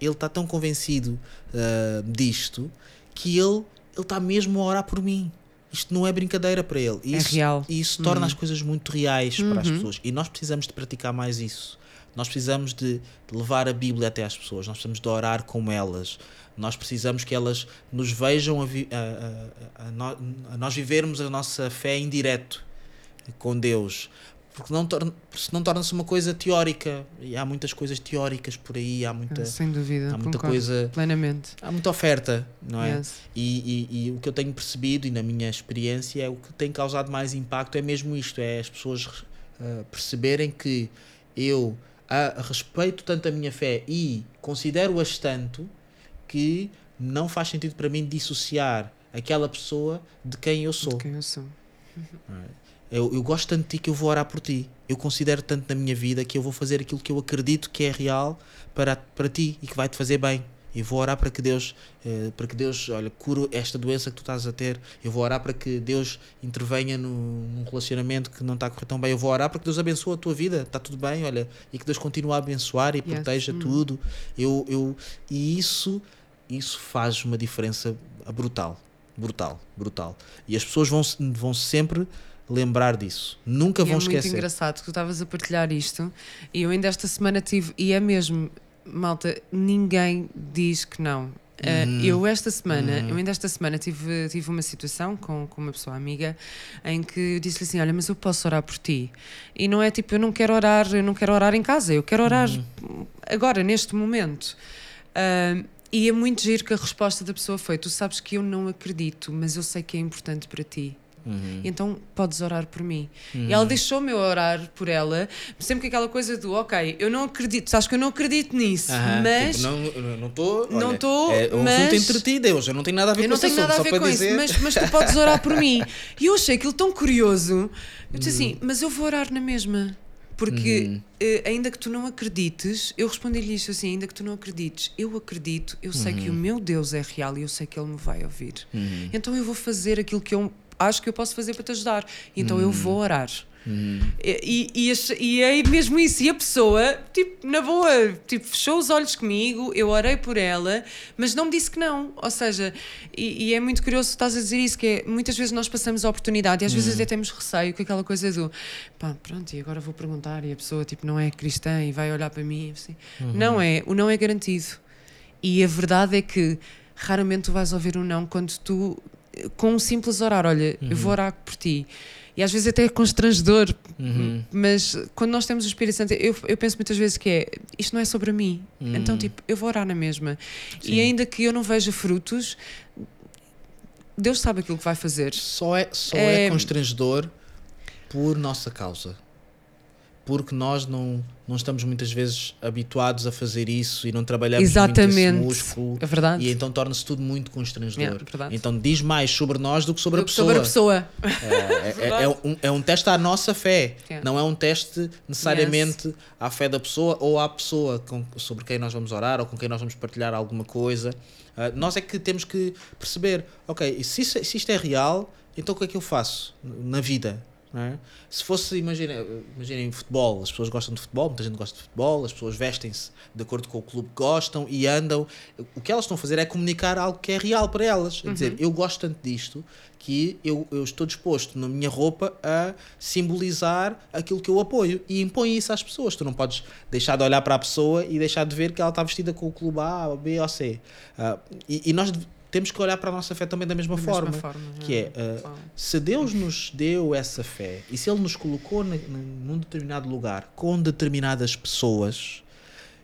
Speaker 2: ele está tão convencido ah, disto, que ele ele está mesmo a orar por mim. Isto não é brincadeira para ele.
Speaker 1: É
Speaker 2: isso,
Speaker 1: real.
Speaker 2: E isso torna
Speaker 1: Uhum.
Speaker 2: as coisas muito reais para as
Speaker 1: Uhum.
Speaker 2: pessoas. E nós precisamos de praticar mais isso. Nós precisamos de, de levar a Bíblia até às pessoas. Nós precisamos de orar com elas. Nós precisamos que elas nos vejam a, a- a- a a nós vivermos a nossa fé em direto com Deus. Porque não torna, senão torna-se uma coisa teórica. E há muitas coisas teóricas por aí. Há muita,
Speaker 1: Sem dúvida.
Speaker 2: há muita coisa.
Speaker 1: Plenamente.
Speaker 2: Há muita oferta, não é?
Speaker 1: Yes.
Speaker 2: E, e- e o que eu tenho percebido e na minha experiência é o que tem causado mais impacto é mesmo isto, é as pessoas ah, perceberem que eu ah, respeito tanto a minha fé e considero-as tanto que não faz sentido para mim dissociar aquela pessoa de quem eu sou.
Speaker 1: De quem eu sou.
Speaker 2: Eu, eu gosto tanto de ti que eu vou orar por ti. Eu considero tanto na minha vida que eu vou fazer aquilo que eu acredito que é real para, para ti e que vai te fazer bem. Eu vou orar para que Deus, eh, para que Deus, olha, cure esta doença que tu estás a ter. Eu vou orar para que Deus intervenha no, num relacionamento que não está a correr tão bem. Eu vou orar para que Deus abençoe a tua vida. Está tudo bem, olha, e que Deus continue a abençoar e
Speaker 1: Yes.
Speaker 2: proteja
Speaker 1: Hum.
Speaker 2: tudo. Eu, eu, e isso, isso faz uma diferença brutal, brutal, brutal. E as pessoas vão, vão sempre lembrar disso. Nunca
Speaker 1: E
Speaker 2: vão
Speaker 1: é muito
Speaker 2: esquecer.
Speaker 1: engraçado que tu estavas a partilhar isto e eu ainda esta semana tive, e é mesmo, malta, ninguém diz que não. Uh, eu esta semana,
Speaker 2: Uhum.
Speaker 1: eu ainda esta semana tive, tive uma situação com, com uma pessoa amiga em que eu disse-lhe assim: Olha, mas eu posso orar por ti. E não é tipo, eu não quero orar, eu não quero orar em casa, eu quero orar
Speaker 2: Uhum.
Speaker 1: agora, neste momento. Uh, e é muito giro que a resposta da pessoa foi: Tu sabes que eu não acredito, mas eu sei que é importante para ti.
Speaker 2: Uhum.
Speaker 1: Então podes orar por mim. E ela deixou-me eu orar por ela, sempre com aquela coisa do ok, eu não acredito, sabes que eu não acredito nisso,
Speaker 2: Aham,
Speaker 1: mas
Speaker 2: tipo, não estou. Não estou.
Speaker 1: Não
Speaker 2: É um
Speaker 1: mas-
Speaker 2: assunto entre ti e Deus. Eu não tenho nada a ver
Speaker 1: eu
Speaker 2: com
Speaker 1: não
Speaker 2: esse
Speaker 1: tenho
Speaker 2: assunto,
Speaker 1: nada a ver com
Speaker 2: dizer.
Speaker 1: isso, mas, mas tu podes orar por mim. E eu achei aquilo tão curioso. Eu disse
Speaker 2: Uhum.
Speaker 1: assim, mas eu vou orar na mesma. Porque
Speaker 2: Uhum.
Speaker 1: eh, ainda que tu não acredites, eu respondi-lhe isto assim: ainda que tu não acredites, eu acredito, eu sei que o meu Deus é real e eu sei que Ele me vai ouvir.
Speaker 2: Uhum.
Speaker 1: Então eu vou fazer aquilo que eu acho que eu posso fazer para te ajudar. Então
Speaker 2: Uhum.
Speaker 1: eu vou orar. E, e, ach- e é mesmo isso. E a pessoa, tipo, na boa, tipo, fechou os olhos comigo, eu orei por ela, mas não me disse que não. Ou seja, e, e é muito curioso estás a dizer isso, que é, muitas vezes nós passamos a oportunidade e às vezes até temos receio com aquela coisa do pá, pronto, e agora vou perguntar e a pessoa, tipo, não é cristã e vai olhar para mim. Assim. Não é, o não é garantido. E a verdade é que raramente tu vais ouvir um não quando tu, com um simples orar, olha, eu vou orar por ti. E às vezes até é constrangedor, mas quando nós temos o Espírito Santo, eu, eu penso muitas vezes que é isto não é sobre mim. Então, tipo, eu vou orar na mesma. E ainda que eu não veja frutos, Deus sabe aquilo que vai fazer.
Speaker 2: Só é, só é...
Speaker 1: É-
Speaker 2: constrangedor por nossa causa. Porque nós não, não estamos muitas vezes habituados a fazer isso e não trabalhamos
Speaker 1: Exatamente.
Speaker 2: muito esse músculo.
Speaker 1: É verdade.
Speaker 2: E então torna-se tudo muito constrangedor.
Speaker 1: Verdade.
Speaker 2: então diz mais sobre nós do que sobre a
Speaker 1: Do que
Speaker 2: pessoa.
Speaker 1: Sobre a pessoa.
Speaker 2: É, é-
Speaker 1: Verdade.
Speaker 2: é um, é um teste à nossa fé.
Speaker 1: Yeah.
Speaker 2: Não é um teste necessariamente à fé da pessoa ou à pessoa com- sobre quem nós vamos orar ou com quem nós vamos partilhar alguma coisa. Ah, nós é que temos que perceber, ok, se, isso- se isto é real, então o que é que eu faço na vida? É? Se fosse, imaginem, imaginem futebol, as pessoas gostam de futebol, muita gente gosta de futebol, as pessoas vestem-se de acordo com o clube que gostam e andam. O que elas estão a fazer é comunicar algo que é real para elas. É dizer, eu gosto tanto disto que eu, eu estou disposto na minha roupa a simbolizar aquilo que eu apoio e impõe isso às pessoas. Tu não podes deixar de olhar para a pessoa e deixar de ver que ela está vestida com o clube A, B ou C. Ah, e, e nós temos que olhar para a nossa fé também da mesma,
Speaker 1: Da mesma
Speaker 2: forma,
Speaker 1: forma,
Speaker 2: que é
Speaker 1: é.
Speaker 2: ah, se Deus nos deu essa fé e se Ele nos colocou na- num determinado lugar com determinadas pessoas,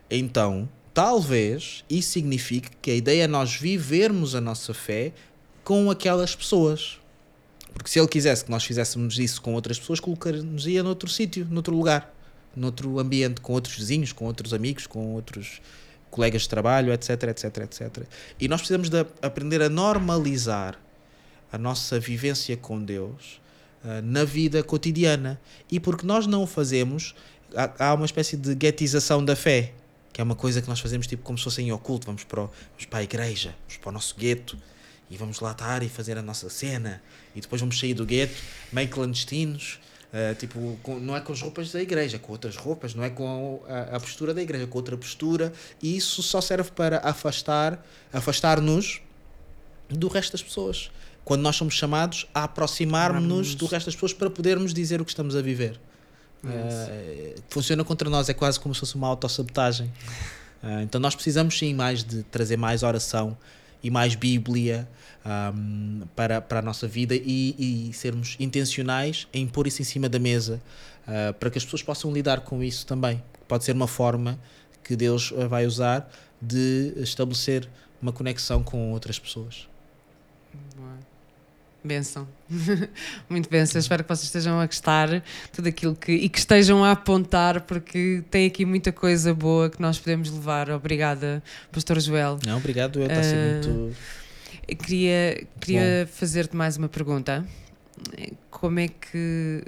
Speaker 2: então talvez isso signifique que a ideia é nós vivermos a nossa fé com aquelas pessoas. Porque se Ele quisesse que nós fizéssemos isso com outras pessoas, colocar-nos-ia noutro sítio, noutro lugar, noutro ambiente, com outros vizinhos, com outros amigos, com outros colegas de trabalho, etc, etc, etc. E nós precisamos de aprender a normalizar a nossa vivência com Deus ah, na vida cotidiana. E porque nós não o fazemos, há, há uma espécie de guetização da fé, que é uma coisa que nós fazemos tipo como se fosse em oculto. Vamos para, o- vamos para a igreja, vamos para o nosso gueto e vamos lá estar e fazer a nossa cena. E depois vamos sair do gueto, meio clandestinos. Ah, tipo, com- não é com as roupas da igreja, com outras roupas, não é com a, a postura da igreja, com outra postura, e isso só serve para afastar, afastar-nos do resto das pessoas. Quando nós somos chamados a aproximar-nos do resto das pessoas para podermos dizer o que estamos a viver. Eh, funciona contra nós, é quase como se fosse uma autossabotagem. Eh, então nós precisamos sim mais de trazer mais oração e mais Bíblia ahm, para, para a nossa vida e, e sermos intencionais em pôr isso em cima da mesa ah, para que as pessoas possam lidar com isso também. Pode ser uma forma que Deus ah, vai usar de estabelecer uma conexão com outras pessoas.
Speaker 1: Benção. Muito benção. Espero que vocês estejam a gostar tudo aquilo que e que estejam a apontar, porque tem aqui muita coisa boa que nós podemos levar. Obrigada, Pastor Joel.
Speaker 2: Não, obrigado, eu está a ser
Speaker 1: Ah,
Speaker 2: muito.
Speaker 1: Queria, queria fazer-te mais uma pergunta. Como é que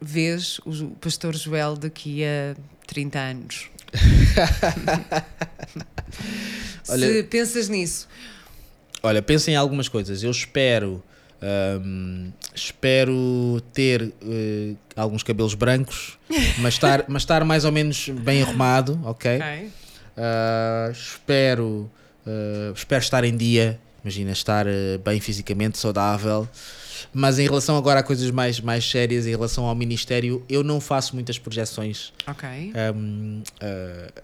Speaker 1: vês o Pastor Joel daqui a 30 anos? Se
Speaker 2: Olha-
Speaker 1: pensas nisso,
Speaker 2: Olha, pensa em algumas coisas. Eu espero. ahm, espero ter eh, alguns cabelos brancos, mas estar, mas estar mais ou menos bem arrumado, ok?
Speaker 1: ok?
Speaker 2: Ah, espero, ah, espero estar em dia, imagina, estar eh, bem fisicamente, saudável. Mas em relação agora a coisas mais, mais sérias, em relação ao Ministério, eu não faço muitas projeções
Speaker 1: Ok.
Speaker 2: um, uh,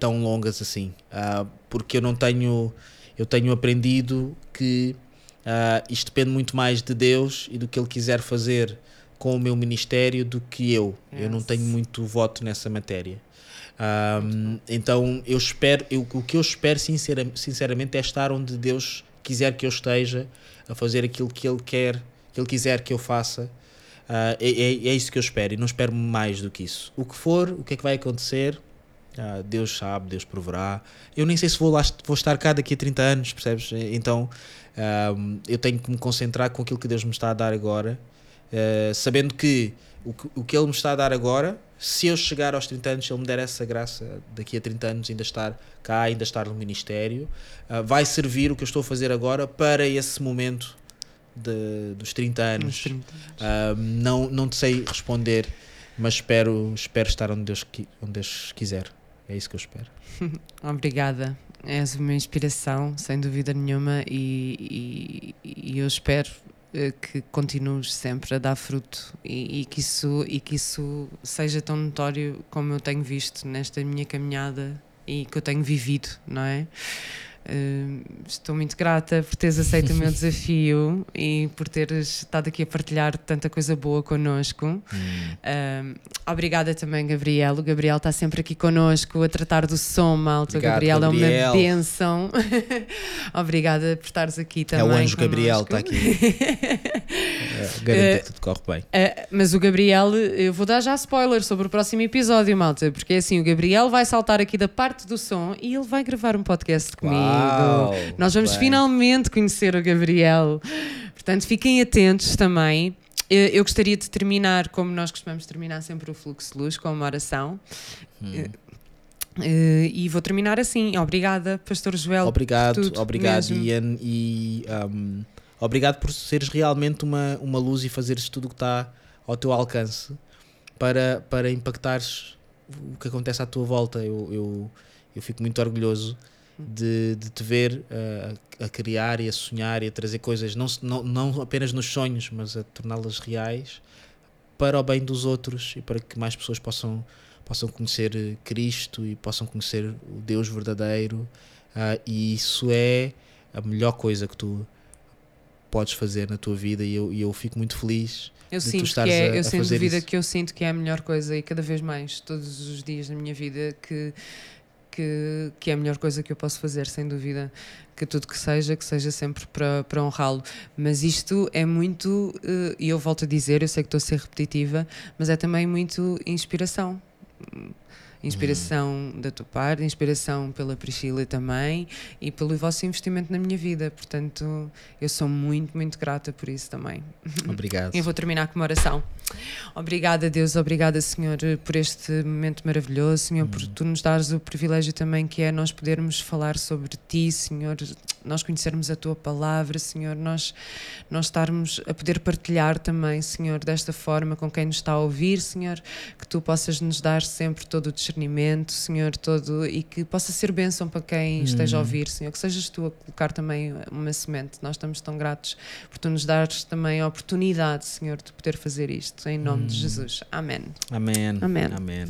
Speaker 2: tão longas assim, Uh, porque eu não tenho, eu tenho aprendido que uh, isto depende muito mais de Deus e do que Ele quiser fazer com o meu ministério do que eu. Eu não
Speaker 1: Yes.
Speaker 2: tenho muito voto nessa matéria. Um, então eu espero, eu, o que eu espero sincera- sinceramente é estar onde Deus quiser que eu esteja a fazer aquilo que Ele quer, que Ele quiser que eu faça. Ah, é, é, é isso que eu espero e não espero mais do que isso. O que for, o que é que vai acontecer, ah, Deus sabe, Deus proverá. Eu nem sei se vou, lá, vou estar cá daqui a 30 anos, percebes? Então ah, eu tenho que me concentrar com aquilo que Deus me está a dar agora, ah, sabendo que o, que o que Ele me está a dar agora se eu chegar aos 30 anos, se ele me der essa graça, daqui a 30 anos ainda estar cá, ainda estar no Ministério, uh, vai servir o que eu estou a fazer agora para esse momento de, dos 30 anos. 30 anos. Uh, não, não te sei responder, mas espero, espero estar onde Deus, onde Deus quiser. É isso que eu espero.
Speaker 1: Obrigada. És uma inspiração, sem dúvida nenhuma, e, e, e eu espero eh, que continues sempre a dar fruto e, e, que isso, e que isso seja tão notório como eu tenho visto nesta minha caminhada e que eu tenho vivido, não é? Uh, estou muito grata por teres aceito o meu desafio e por teres estado aqui a partilhar tanta coisa boa connosco. Hum. Uh, obrigada também, Gabriel. O Gabriel está sempre aqui connosco a tratar do som, malta. Obrigado, Gabriel, Gabriel, é uma benção. obrigada por estares aqui também.
Speaker 2: É o anjo connosco. Gabriel, está aqui. é, garanto que tudo corre bem.
Speaker 1: Uh, mas o Gabriel, eu vou dar já spoiler sobre o próximo episódio, malta, porque é assim: o Gabriel vai saltar aqui da parte do som e ele vai gravar um podcast comigo. Uau, Nós vamos bem. finalmente conhecer o Gabriel. Portanto, fiquem atentos também. Eu gostaria de terminar, como nós costumamos terminar sempre o fluxo de luz, com uma oração. Hum. Uh, e vou terminar assim. Obrigada, Pastor Joel.
Speaker 2: Obrigado, obrigado, mesmo. Ian. E um, obrigado por seres realmente uma, uma luz e fazeres tudo o que está ao teu alcance para, para impactares o que acontece à tua volta. Eu, eu, eu fico muito orgulhoso de, de te ver uh, a criar e a sonhar e a trazer coisas, não, não, não apenas nos sonhos, mas a torná-las reais para o bem dos outros e para que mais pessoas possam, possam conhecer Cristo e possam conhecer o Deus verdadeiro. Uh, e isso é a melhor coisa que tu podes fazer na tua vida e eu, e eu fico muito feliz.
Speaker 1: Eu sinto que é, a, eu sem dúvida isso. que eu sinto que é a melhor coisa e cada vez mais, todos os dias da minha vida, que que, que é a melhor coisa que eu posso fazer, sem dúvida. Que tudo que seja, que seja sempre para, para honrá-lo. Mas isto é muito, uh, e eu volto a dizer, eu sei que estou a ser repetitiva, mas é também muito inspiração inspiração uhum. da tua parte, inspiração pela Priscila também e pelo vosso investimento na minha vida. Portanto, eu sou muito, muito grata por isso também.
Speaker 2: Obrigado.
Speaker 1: e vou terminar com uma oração. Obrigada, Deus, obrigada, Senhor, por este momento maravilhoso, Senhor, uhum. por tu nos dares o privilégio também que é nós podermos falar sobre ti, Senhor, nós conhecermos a tua palavra, Senhor, nós, nós estarmos a poder partilhar também, Senhor, desta forma com quem nos está a ouvir, Senhor, que tu possas nos dar sempre todo o discernimento, Senhor, todo e que possa ser bênção para quem esteja a uhum. ouvir, Senhor, que sejas tu a colocar também uma semente. Nós estamos tão gratos por tu nos dares também a oportunidade, Senhor, de poder fazer isto, em nome de hum. Jesus. Amém.
Speaker 2: Amém.
Speaker 1: Amém.
Speaker 2: Amém.